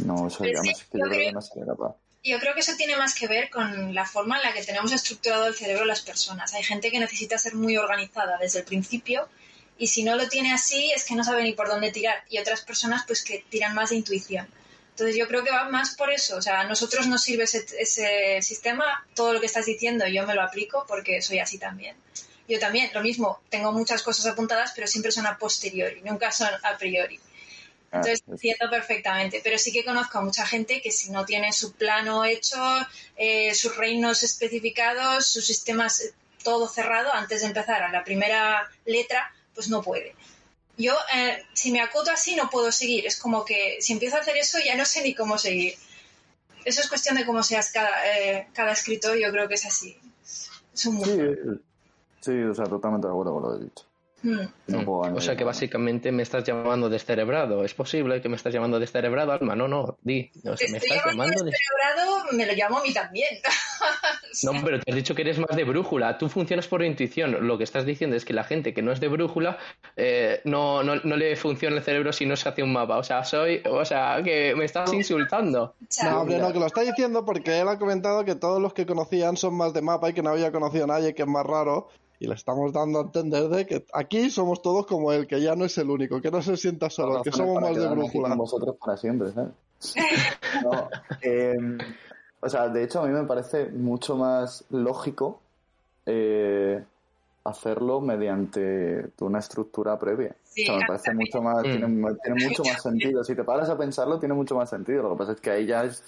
No, eso Sí, no sé, que yo creo que no sería capaz. Yo creo que eso tiene más que ver con la forma en la que tenemos estructurado el cerebro las personas. Hay gente que necesita ser muy organizada desde el principio y si no lo tiene así es que no sabe ni por dónde tirar. Y otras personas pues que tiran más de intuición. Entonces yo creo que va más por eso. O sea, a nosotros nos sirve ese, ese sistema, todo lo que estás diciendo yo me lo aplico porque soy así también. Yo también, lo mismo, tengo muchas cosas apuntadas, pero siempre son a posteriori, nunca son a priori. Ah, Entonces es- entiendo perfectamente, pero sí que conozco a mucha gente que si no tiene su plano hecho, eh, sus reinos especificados, sus sistemas eh, todo cerrado antes de empezar a la primera letra, pues no puede. Yo, eh, si me acoto así, no puedo seguir. Es como que si empiezo a hacer eso, ya no sé ni cómo seguir. Eso es cuestión de cómo seas cada, eh, cada escritor, yo creo que es así. Es un Sí, mundo. eh, sí, o sea, totalmente de acuerdo con lo que he dicho. Mm. No puedo O sea que básicamente me estás llamando descerebrado. ¿Es posible que me estás llamando descerebrado, Alma? No, no, di. O sea, me Estoy estás llamando llamando de... descerebrado, me lo llamo a mí también. No, pero te has dicho que eres más de brújula. Tú funcionas por intuición. Lo que estás diciendo es que la gente que no es de brújula eh, no, no, no le funciona el cerebro si no se hace un mapa. O sea, soy... O sea, que me estás insultando. No, hombre, no, que lo está diciendo porque él ha comentado que todos los que conocían son más de mapa y que no había conocido a nadie, que es más raro. Y le estamos dando a entender de que aquí somos todos como él, que ya no es el único, que no se sienta solo, que somos más de brújula. Vosotros para siempre, ¿sabes? No, eh, o sea, de hecho a mí me parece mucho más lógico eh, hacerlo mediante una estructura previa. Sí, o sea, me parece mucho más, Mm. tiene, tiene mucho más sentido. Si te paras a pensarlo, tiene mucho más sentido. Lo que pasa es que ahí ya es,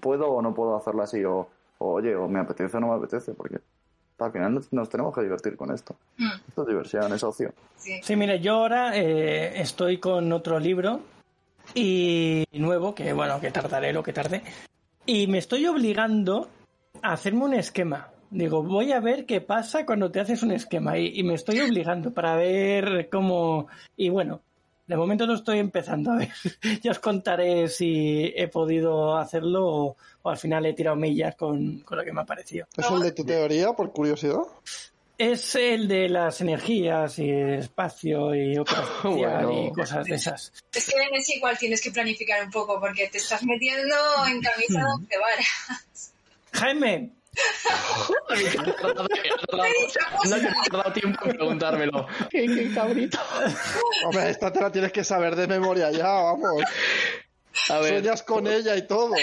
puedo o no puedo hacerlo así, o, o, oye, o me apetece o no me apetece, porque al final nos, nos tenemos que divertir con esto. Mm, Esto es diversión, es ocio. sí. Sí, mira, yo ahora eh, estoy con otro libro y nuevo, que bueno, que tardaré lo que tarde, y me estoy obligando a hacerme un esquema. Digo, voy a ver qué pasa cuando te haces un esquema y, y me estoy obligando para ver cómo... Y bueno, de momento lo estoy empezando a ver. ya os contaré si he podido hacerlo o, o al final he tirado millas con, con lo que me ha parecido. ¿Es el de tu teoría, por curiosidad? Es el de las energías y espacio y Bueno. y cosas de esas. Es que en ese igual tienes que planificar un poco porque te estás metiendo en camisa de once varas. Jaime, No te has dado tiempo en preguntármelo. ¿Qué, qué cabrito? Hombre, esta te la tienes que saber de memoria ya, vamos. A ver, Sueñas con ella y todo.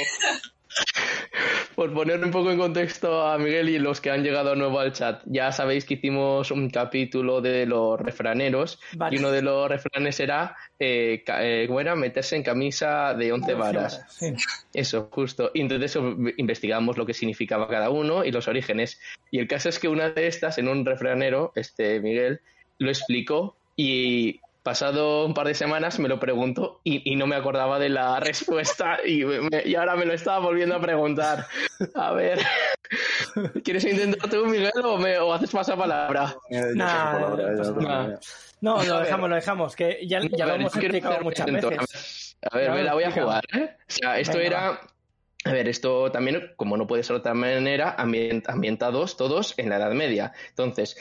Por poner un poco en contexto a Miguel y los que han llegado nuevo al chat, ya sabéis que hicimos un capítulo de los refraneros Vale. y uno de los refranes era, eh, ca- eh, ¿cómo era? Meterse en camisa de 11 varas. Sí. Eso, justo. Y entonces investigamos lo que significaba cada uno y los orígenes. Y el caso es que una de estas, en un refranero, este Miguel, lo explicó y pasado un par de semanas me lo preguntó y, y no me acordaba de la respuesta y, me- y ahora me lo estaba volviendo a preguntar. A ver, ¿quieres intentar tú, Miguel, o, me, o haces pasapalabra? Eh, Nah, palabra, no lo ver. dejamos, lo dejamos, que ya, ya A lo ver, hemos explicado hacer muchas intento. veces. A ver, me la voy a jugar, ¿eh? O sea, esto Venga, era... A ver, esto también, como no puede ser de otra manera, ambient- ambientados todos en la Edad Media. Entonces,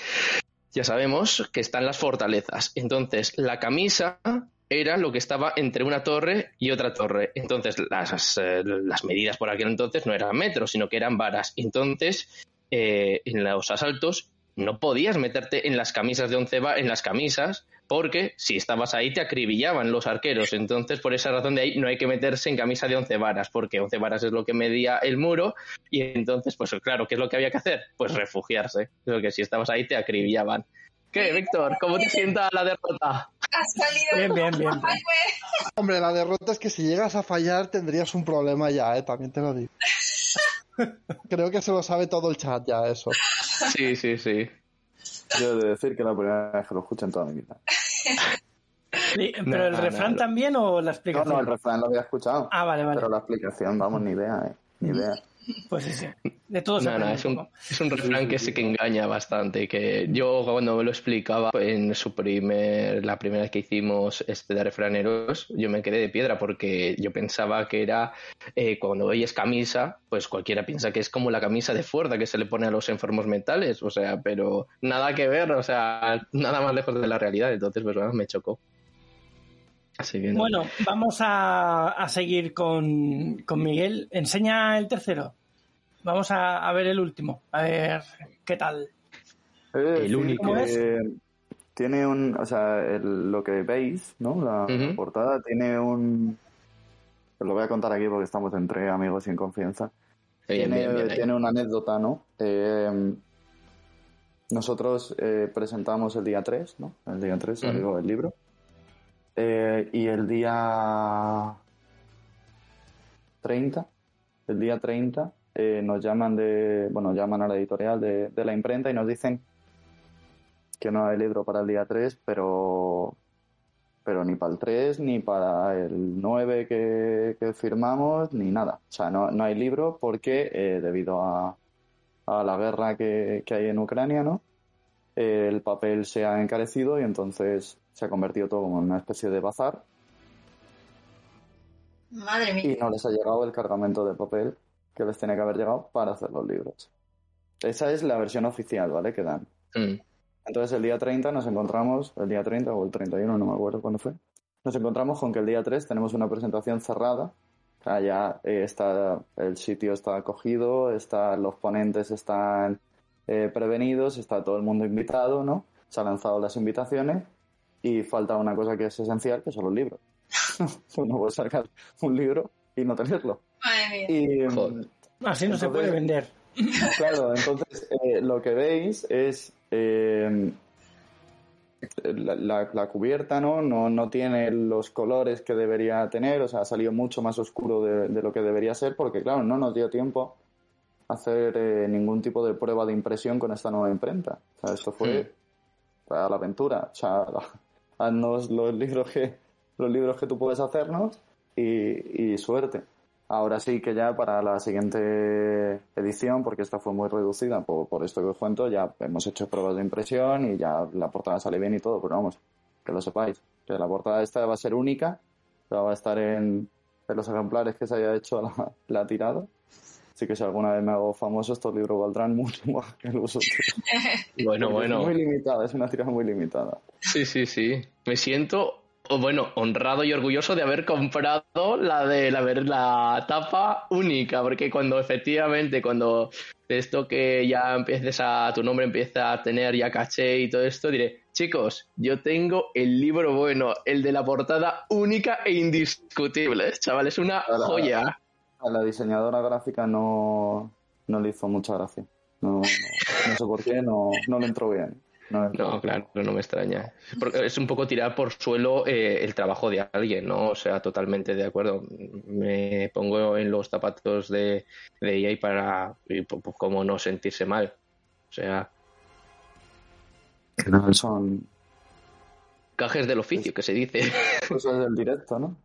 ya sabemos que están las fortalezas. Entonces, la camisa era lo que estaba entre una torre y otra torre. Entonces, las, eh, las medidas por aquel entonces no eran metros, sino que eran varas. Entonces, eh, en los asaltos no podías meterte en las camisas de once en las camisas porque si estabas ahí te acribillaban los arqueros. Entonces, por esa razón de ahí no hay que meterse en camisa de once varas, porque once varas es lo que medía el muro y entonces, pues claro, ¿qué es lo que había que hacer? Pues refugiarse. Porque si estabas ahí te acribillaban. ¿Qué, Víctor? ¿Cómo te sienta la derrota? Has salido Bien, bien, bien. Güey. Hombre, la derrota es que si llegas a fallar tendrías un problema ya, ¿eh? También te lo digo. Creo que se lo sabe todo el chat ya eso. Sí, sí, sí. Yo he de decir que es la primera vez que lo escucho en toda mi vida. ¿Pero No, el no, refrán no. también o la No, explicación? no, el refrán lo había escuchado. Ah, vale, vale. Pero la explicación, vamos, ni idea, ¿eh? ni idea. Pues sí, sí. De todo se No, no, es un es un refrán que sí que engaña bastante. Que yo cuando me lo explicaba en su primer, la primera vez que hicimos este de refraneros, yo me quedé de piedra porque yo pensaba que era eh, cuando veis camisa, pues cualquiera piensa que es como la camisa de fuerza que se le pone a los enfermos mentales, o sea, pero nada que ver, o sea, nada más lejos de la realidad. Entonces, pues bueno, me chocó. Así que no. Bueno, vamos a, a seguir con, con Miguel. Enseña el tercero. Vamos a, a ver el último. A ver qué tal. De El único. ¿Cómo que Tiene un. O sea, el- lo que veis, ¿no? La portada tiene un. Os lo voy a contar aquí porque estamos entre amigos y en confianza. Bien, tiene, bien, bien, ahí. tiene una anécdota, ¿no? Eh, nosotros eh, presentamos el día 3, ¿no? El día 3 Ujú. salió el libro. Eh, y el día 30, el día 30, eh, nos llaman de, bueno, llaman a la editorial de, de la imprenta y nos dicen que no hay libro para el día 3, pero pero ni para el 3, ni para el 9 que, que firmamos, ni nada. O sea, no, no hay libro porque eh, debido a, a la guerra que, que hay en Ucrania, ¿no? Eh, el papel se ha encarecido y entonces se ha convertido todo como en una especie de bazar Madre y mía. no les ha llegado el cargamento de papel que les tiene que haber llegado para hacer los libros. Esa es la versión oficial, ¿vale? Que dan. Mm. Entonces el día 30 nos encontramos, el día 30 o el 31, no me acuerdo cuándo fue, nos encontramos con que el día 3 tenemos una presentación cerrada. Ya eh, está, el sitio está acogido, está, los ponentes están eh, prevenidos, está todo el mundo invitado, ¿no? Se han lanzado las invitaciones y falta una cosa que es esencial, que son los libros. no puedes sacar un libro y no tenerlo. Madre mía. Y, Joder. Así no se puede vender. Claro, entonces eh, lo que veis es eh, la, la- la cubierta, ¿no? ¿no? No tiene los colores que debería tener, o sea, ha salido mucho más oscuro de, de lo que debería ser, porque claro, no nos dio tiempo hacer eh, ningún tipo de prueba de impresión con esta nueva imprenta. O sea, esto fue a la aventura. O sea, haznos los libros que, los libros que tú puedes hacernos y, y suerte. Ahora sí que ya para la siguiente edición, porque esta fue muy reducida por, por esto que os cuento, ya hemos hecho pruebas de impresión y ya la portada sale bien y todo, pero vamos, que lo sepáis, que la portada esta va a ser única, va a estar en, en los ejemplares que se haya hecho la, la tirada. Así que si alguna vez me hago famoso, estos libros valdrán mucho más que los otros. Bueno, bueno. Es muy limitada, es una tirada muy limitada. Sí, sí, sí. Me siento, o bueno, honrado y orgulloso de haber comprado la de la, la tapa única, porque cuando efectivamente, cuando esto que ya empieces a, tu nombre empieza a tener ya caché y todo esto, diré, chicos, yo tengo el libro bueno, el de la portada única e indiscutible, chaval, es una joya. A la diseñadora gráfica no, no le hizo mucha gracia. No, no, no sé por qué, no, no le entró bien. No le entró No, bien. claro, no me extraña. Porque es un poco tirar por suelo eh, el trabajo de alguien, ¿no? O sea, totalmente de acuerdo. Me pongo en los zapatos de, de EA para, y, pues, pues, cómo no sentirse mal. O sea, Son cajes del oficio, que se dice. cosas del directo, ¿no?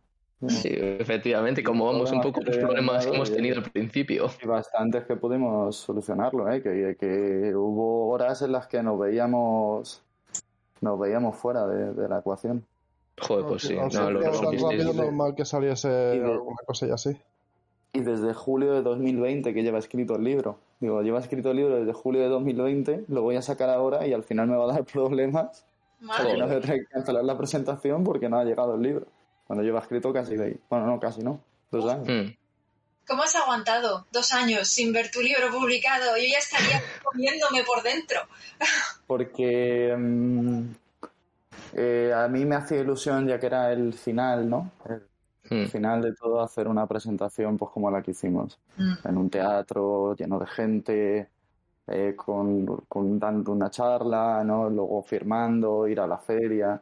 Sí, efectivamente, como vamos un poco los problemas que hemos tenido al principio. Y bastantes que pudimos solucionarlo, ¿eh? Que, que hubo horas en las que nos veíamos nos veíamos fuera de, de la ecuación. Joder, pues sí. No, ser lo tan resolvisteis. rápido normal que saliese de- alguna cosa y así. Y desde julio de 2020 que lleva escrito el libro. Digo, lleva escrito el libro desde julio de 2020, lo voy a sacar ahora y al final me va a dar problemas. Madre Porque no voy a tener que cancelar la presentación porque no ha llegado el libro. Cuando lleva escrito casi de Bueno, no, casi no. Dos años. Mm. ¿Cómo has aguantado dos años sin ver tu libro publicado? Yo ya estaría comiéndome por dentro. Porque mm, eh, a mí me hacía ilusión, ya que era el final, ¿no? El Mm. final de todo, hacer una presentación pues como la que hicimos. En un teatro lleno de gente, eh, con, con dando una charla, ¿no? Luego firmando, ir a la feria.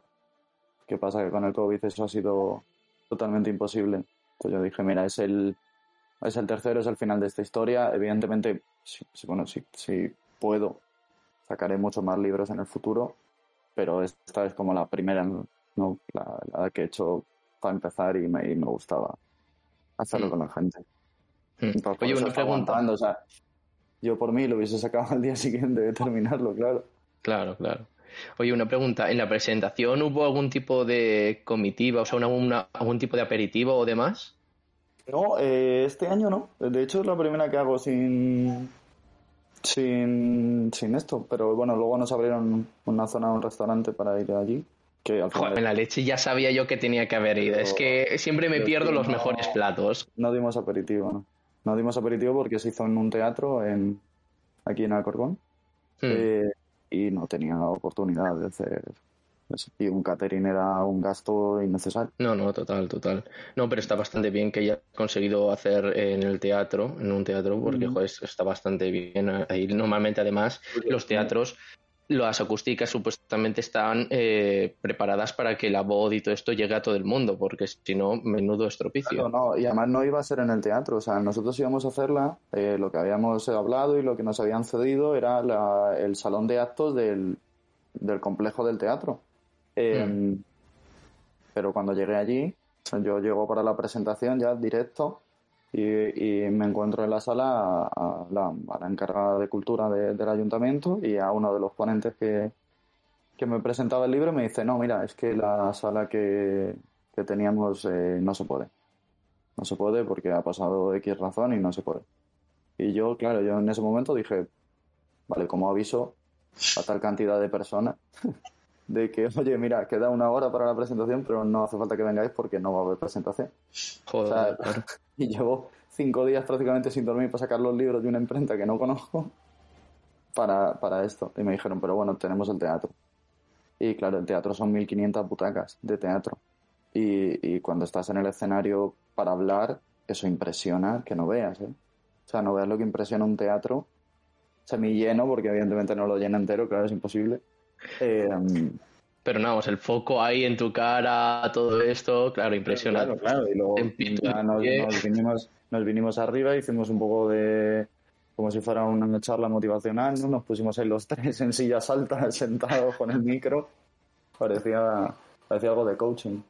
¿Qué pasa? Que con el COVID eso ha sido totalmente imposible. Pues yo dije, mira, es el, es el tercero, es el final de esta historia. Evidentemente, si, bueno, si, si puedo, sacaré muchos más libros en el futuro, pero esta es como la primera, ¿no? La, la que he hecho para empezar y me, y me gustaba hacerlo Mm. con la gente. Mm. Por Oye, una pregunta. o sea, yo por mí lo hubiese sacado al día siguiente de terminarlo, claro. Claro, claro. Oye, una pregunta. ¿En la presentación hubo algún tipo de comitiva, o sea, una- una- algún tipo de aperitivo o demás? No, eh, este año no. De hecho, es la primera que hago sin, sin, sin esto. Pero bueno, luego nos abrieron una zona, un restaurante para ir allí. Que al final Joder, en la leche ya sabía yo que tenía que haber ido. Es que siempre me pierdo los no. mejores platos. no dimos aperitivo, ¿no? No dimos aperitivo porque se hizo en un teatro en, aquí en Alcorcón. Hmm. Eh, y no tenía oportunidad de hacer eso. Y un catering era un gasto innecesario. No, no, total, total. No, pero está bastante bien que haya conseguido hacer en el teatro, en un teatro, porque Ujú. joder, está bastante bien. Ahí normalmente, además, los teatros, las acústicas supuestamente están eh, preparadas para que la voz y todo esto llegue a todo el mundo, porque si no, menudo estropicio. Claro, no, y además no iba a ser en el teatro, o sea, nosotros íbamos a hacerla, eh, lo que habíamos hablado y lo que nos habían cedido era la- el salón de actos del, del complejo del teatro. Eh, Pero cuando llegué allí, yo llego para la presentación ya directo y, me encuentro en la sala a, la, encargada de cultura de- del ayuntamiento y a uno de los ponentes que, que me presentaba el libro me dice, no, mira, es que la sala que, que teníamos eh, no se puede. No se puede porque ha pasado X razón y no se puede. Y yo, claro, yo en ese momento dije, vale, como aviso a tal cantidad de personas de que, oye, mira, queda una hora para la presentación, pero no hace falta que vengáis porque no va a haber presentación. O Joder, y llevo cinco días prácticamente sin dormir para sacar los libros de una imprenta que no conozco para, para esto. Y me dijeron, pero bueno, tenemos el teatro. Y claro, el teatro son 1500 butacas de teatro. Y, y cuando estás en el escenario para hablar, eso impresiona que no veas, ¿eh? O sea, no veas lo que impresiona un teatro semilleno, porque evidentemente no lo llena entero, claro, es imposible. Eh, Pero no, vamos, el foco ahí en tu cara, todo esto, claro, impresionante. Claro, claro. Y luego ya nos vinimos, nos vinimos arriba, hicimos un poco de. como si fuera una charla motivacional, ¿no? Nos pusimos ahí los tres en sillas altas, sentados con el micro. Parecía, parecía algo de coaching.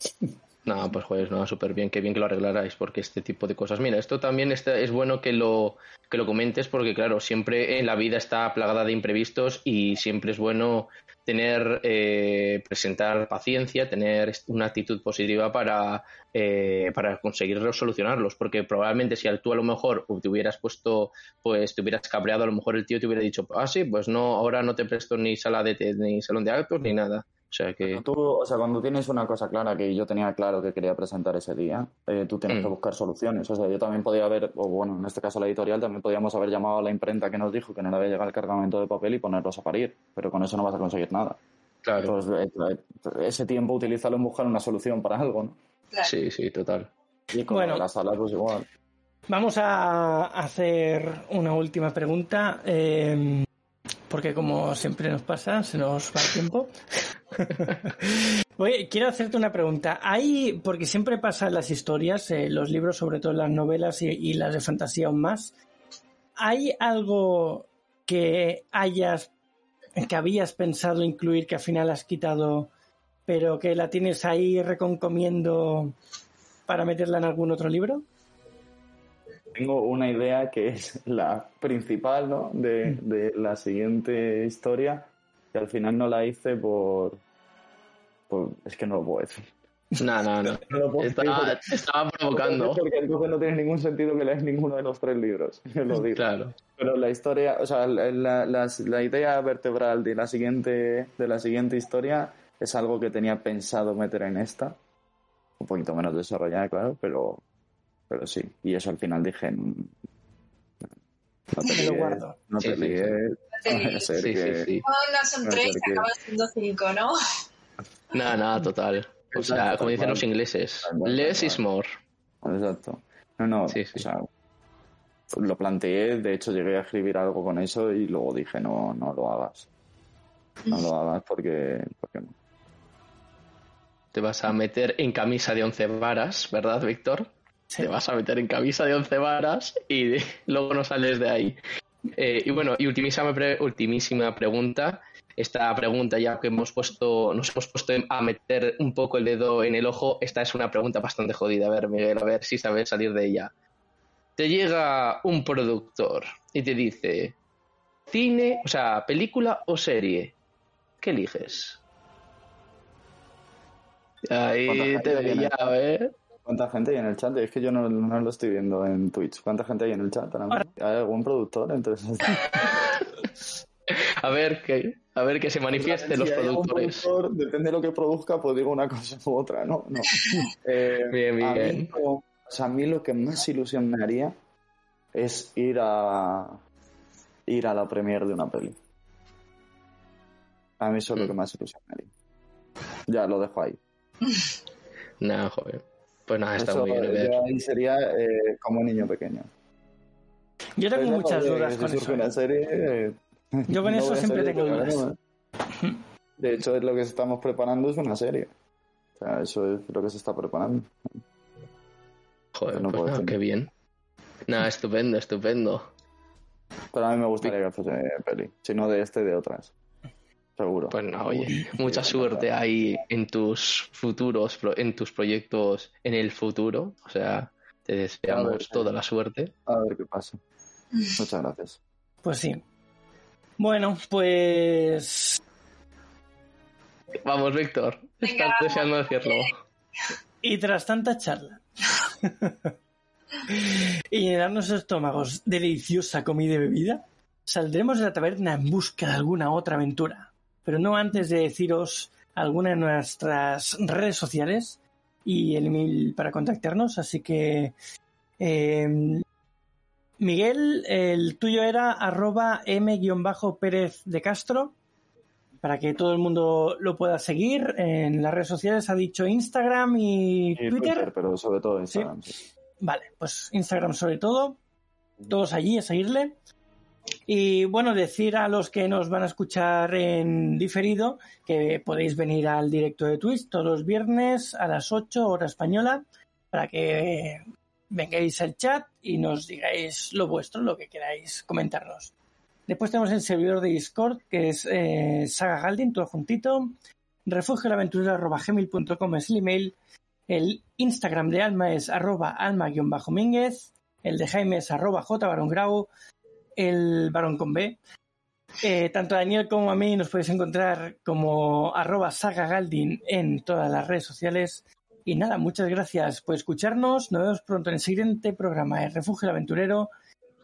No, pues joder, no, súper bien, qué bien que lo arreglarais, porque este tipo de cosas. Mira, esto también está, es bueno que lo, que lo comentes, porque claro, siempre en la vida está plagada de imprevistos y siempre es bueno tener, eh, presentar paciencia, tener una actitud positiva para, eh, para conseguir solucionarlos, porque probablemente si tú a lo mejor te hubieras puesto, pues te hubieras cabreado, a lo mejor el tío te hubiera dicho, ah, sí, pues no, ahora no te presto ni sala de, ni salón de actos ni nada. O sea que... Tú, o sea, cuando tienes una cosa clara que yo tenía claro que quería presentar ese día, eh, tú tienes Mm. que buscar soluciones. O sea, yo también podía haber, o bueno, en este caso la editorial, también podíamos haber llamado a la imprenta que nos dijo que no le había llegado el cargamento de papel y ponerlos a parir. Pero con eso no vas a conseguir nada. Claro, Entonces, eh, eh, ese tiempo utilízalo en buscar una solución para algo, ¿no? Claro. sí, sí, total. Y con Bueno. la sala, pues igual. Vamos a hacer una última pregunta, eh, porque como siempre nos pasa, se nos va el tiempo. Oye, quiero hacerte una pregunta. Hay, porque siempre pasa en las historias, eh, los libros, sobre todo las novelas y, y las de fantasía aún más, ¿hay algo que hayas, que habías pensado incluir que al final has quitado, pero que la tienes ahí reconcomiendo para meterla en algún otro libro? Tengo una idea que es la principal, ¿no? De, de la siguiente historia, que al final no la hice por... por es que no lo puedo decir. No, no, no. No lo puedo Estaba, decir estaba provocando. Porque entonces no tiene ningún sentido que leas ninguno de los tres libros. Lo digo. Claro. Pero la historia, o sea, la, la- la idea vertebral de la siguiente, de la siguiente historia es algo que tenía pensado meter en esta. Un poquito menos desarrollada, claro, pero, pero sí. Y eso al final dije. mm, No te líes, guardo. No Sí, te sí, líes. sí. no son tres, acaban siendo cinco, ¿no? Nada, nada, total. O sea, Exacto, como dicen los ingleses, less is more. Exacto. No, no, Sí, sí. o sea, lo planteé, de hecho llegué a escribir algo con eso y luego dije, no, no lo hagas. No lo hagas porque, porque no. Te vas a meter en camisa de once varas, ¿verdad, Víctor? Sí. Te vas a meter en camisa de once varas y de- luego no sales de ahí. Eh, y bueno, y ultimísima, pre- ultimísima pregunta. Esta pregunta, ya que hemos puesto, nos hemos puesto a meter un poco el dedo en el ojo, esta es una pregunta bastante jodida. A ver, Miguel, a ver si sabes salir de ella. te llega un productor y te dice, cine, o sea, película o serie, ¿qué eliges? Ahí te veía, ¿eh? ¿Cuánta gente hay en el chat? Es que yo no, no, lo estoy viendo en Twitch. ¿Cuánta gente hay en el chat? ¿Hay algún productor? Entonces... a ver que a ver que se manifieste los productores. depende de lo que produzca, pues digo una cosa u otra, ¿no? no. Eh, bien, bien. A mí, o sea, a mí lo que más ilusión me haría es ir a ir a la premiere de una peli. A mí eso es lo Mm. que más ilusión me haría. Ya lo dejo ahí. Nah, joder. Pues nada, está Eso muy bien. yo ahí sería eh, como niño pequeño. Yo tengo Pero muchas dudas con eso. una serie, eh, Yo con no eso siempre tengo de dudas. De hecho, es lo que estamos preparando es una serie. O sea, eso es lo que se está preparando. Joder, no pues qué bien. Nada, estupendo, estupendo. Pero a mí me gustaría que fuese peli. Si no de este, de otras. Seguro. Pues nada, oye, mucha suerte ahí en tus futuros, pro- en tus proyectos en el futuro. O sea, te ver, deseamos toda la suerte. A ver qué pasa. Muchas gracias. Pues sí. Bueno, pues Vamos, Víctor. Estás deseando decirlo. Y tras tanta charla y llenarnos los estómagos de deliciosa comida y bebida, saldremos de la taberna en busca de alguna otra aventura. Pero no antes de deciros alguna de nuestras redes sociales y el email para contactarnos. Así que, eh, Miguel, el tuyo era arroba m-pérez de Castro para que todo el mundo lo pueda seguir en las redes sociales. Ha dicho Instagram y, Y Twitter. pero sobre todo Instagram. sí. Vale, pues Instagram sobre todo. Todos allí a seguirle. Y bueno, decir a los que nos van a escuchar en diferido que podéis venir al directo de Twitch todos los viernes a las 8 hora española para que vengáis al chat y nos digáis lo vuestro, lo que queráis comentarnos. Después tenemos el servidor de Discord que es eh, Saga Galdin, todo juntito. refugioelaventurero.gmail.com es el email. El Instagram de Alma es arroba alma-mínguez. El de Jaime es arroba jbarongrau. El varón con B. Eh, tanto a Daniel como a mí nos podéis encontrar como arroba sagagaldin en todas las redes sociales. Y nada, muchas gracias por escucharnos. Nos vemos pronto en el siguiente programa de Refugio el Aventurero.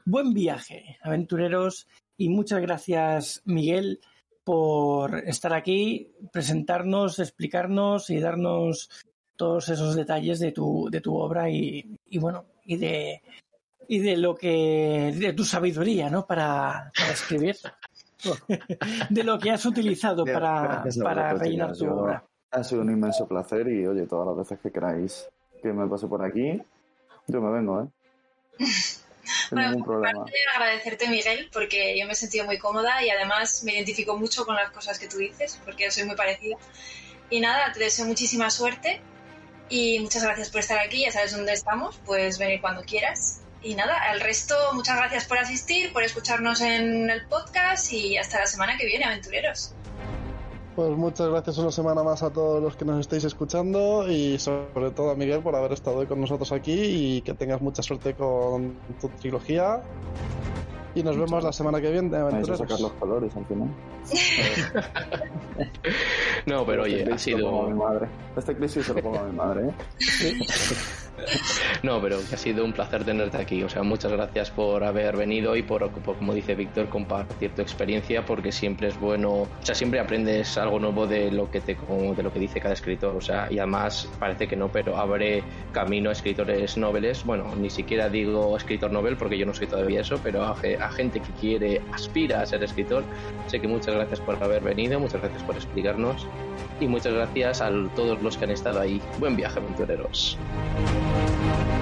Buen viaje, aventureros. Y muchas gracias, Miguel, por estar aquí, presentarnos, explicarnos y darnos todos esos detalles de tu, de tu obra y, y bueno, y de, y de lo que, de tu sabiduría, ¿no? Para, para escribir. de lo que has utilizado para, para rellenar tu obra. Ha sido un inmenso placer y, oye, todas las veces que queráis que me pase por aquí, yo me vengo, ¿eh? Sin Bueno, ningún problema. agradecerte, Miguel, porque yo me he sentido muy cómoda y además me identifico mucho con las cosas que tú dices, porque soy muy parecida. Y nada, te deseo muchísima suerte y muchas gracias por estar aquí. Ya sabes dónde estamos, puedes venir cuando quieras. Y nada, al resto, muchas gracias por asistir, por escucharnos en el podcast y hasta la semana que viene, aventureros. Pues muchas gracias una semana más a todos los que nos estáis escuchando y sobre todo a Miguel por haber estado hoy con nosotros aquí y que tengas mucha suerte con tu trilogía. Y nos vemos la semana que viene, aventureros. sacar los colores al final. No, pero oye, Este ha clip se lo pongo a mi sido. madre. Este clip se lo pongo a mi madre, ¿eh? No, pero que ha sido un placer tenerte aquí. O sea, muchas gracias por haber venido y por, por, como dice Víctor, compartir tu experiencia, porque siempre es bueno. O sea, siempre aprendes algo nuevo de lo que te, de lo que dice cada escritor. O sea, y además parece que no, pero abre camino a escritores noveles. Bueno, ni siquiera digo escritor novel, porque yo no soy todavía eso, pero a, a gente que quiere, aspira a ser escritor. Sé que muchas gracias por haber venido, muchas gracias por explicarnos. Y muchas gracias a todos los que han estado ahí. Buen viaje, aventureros. En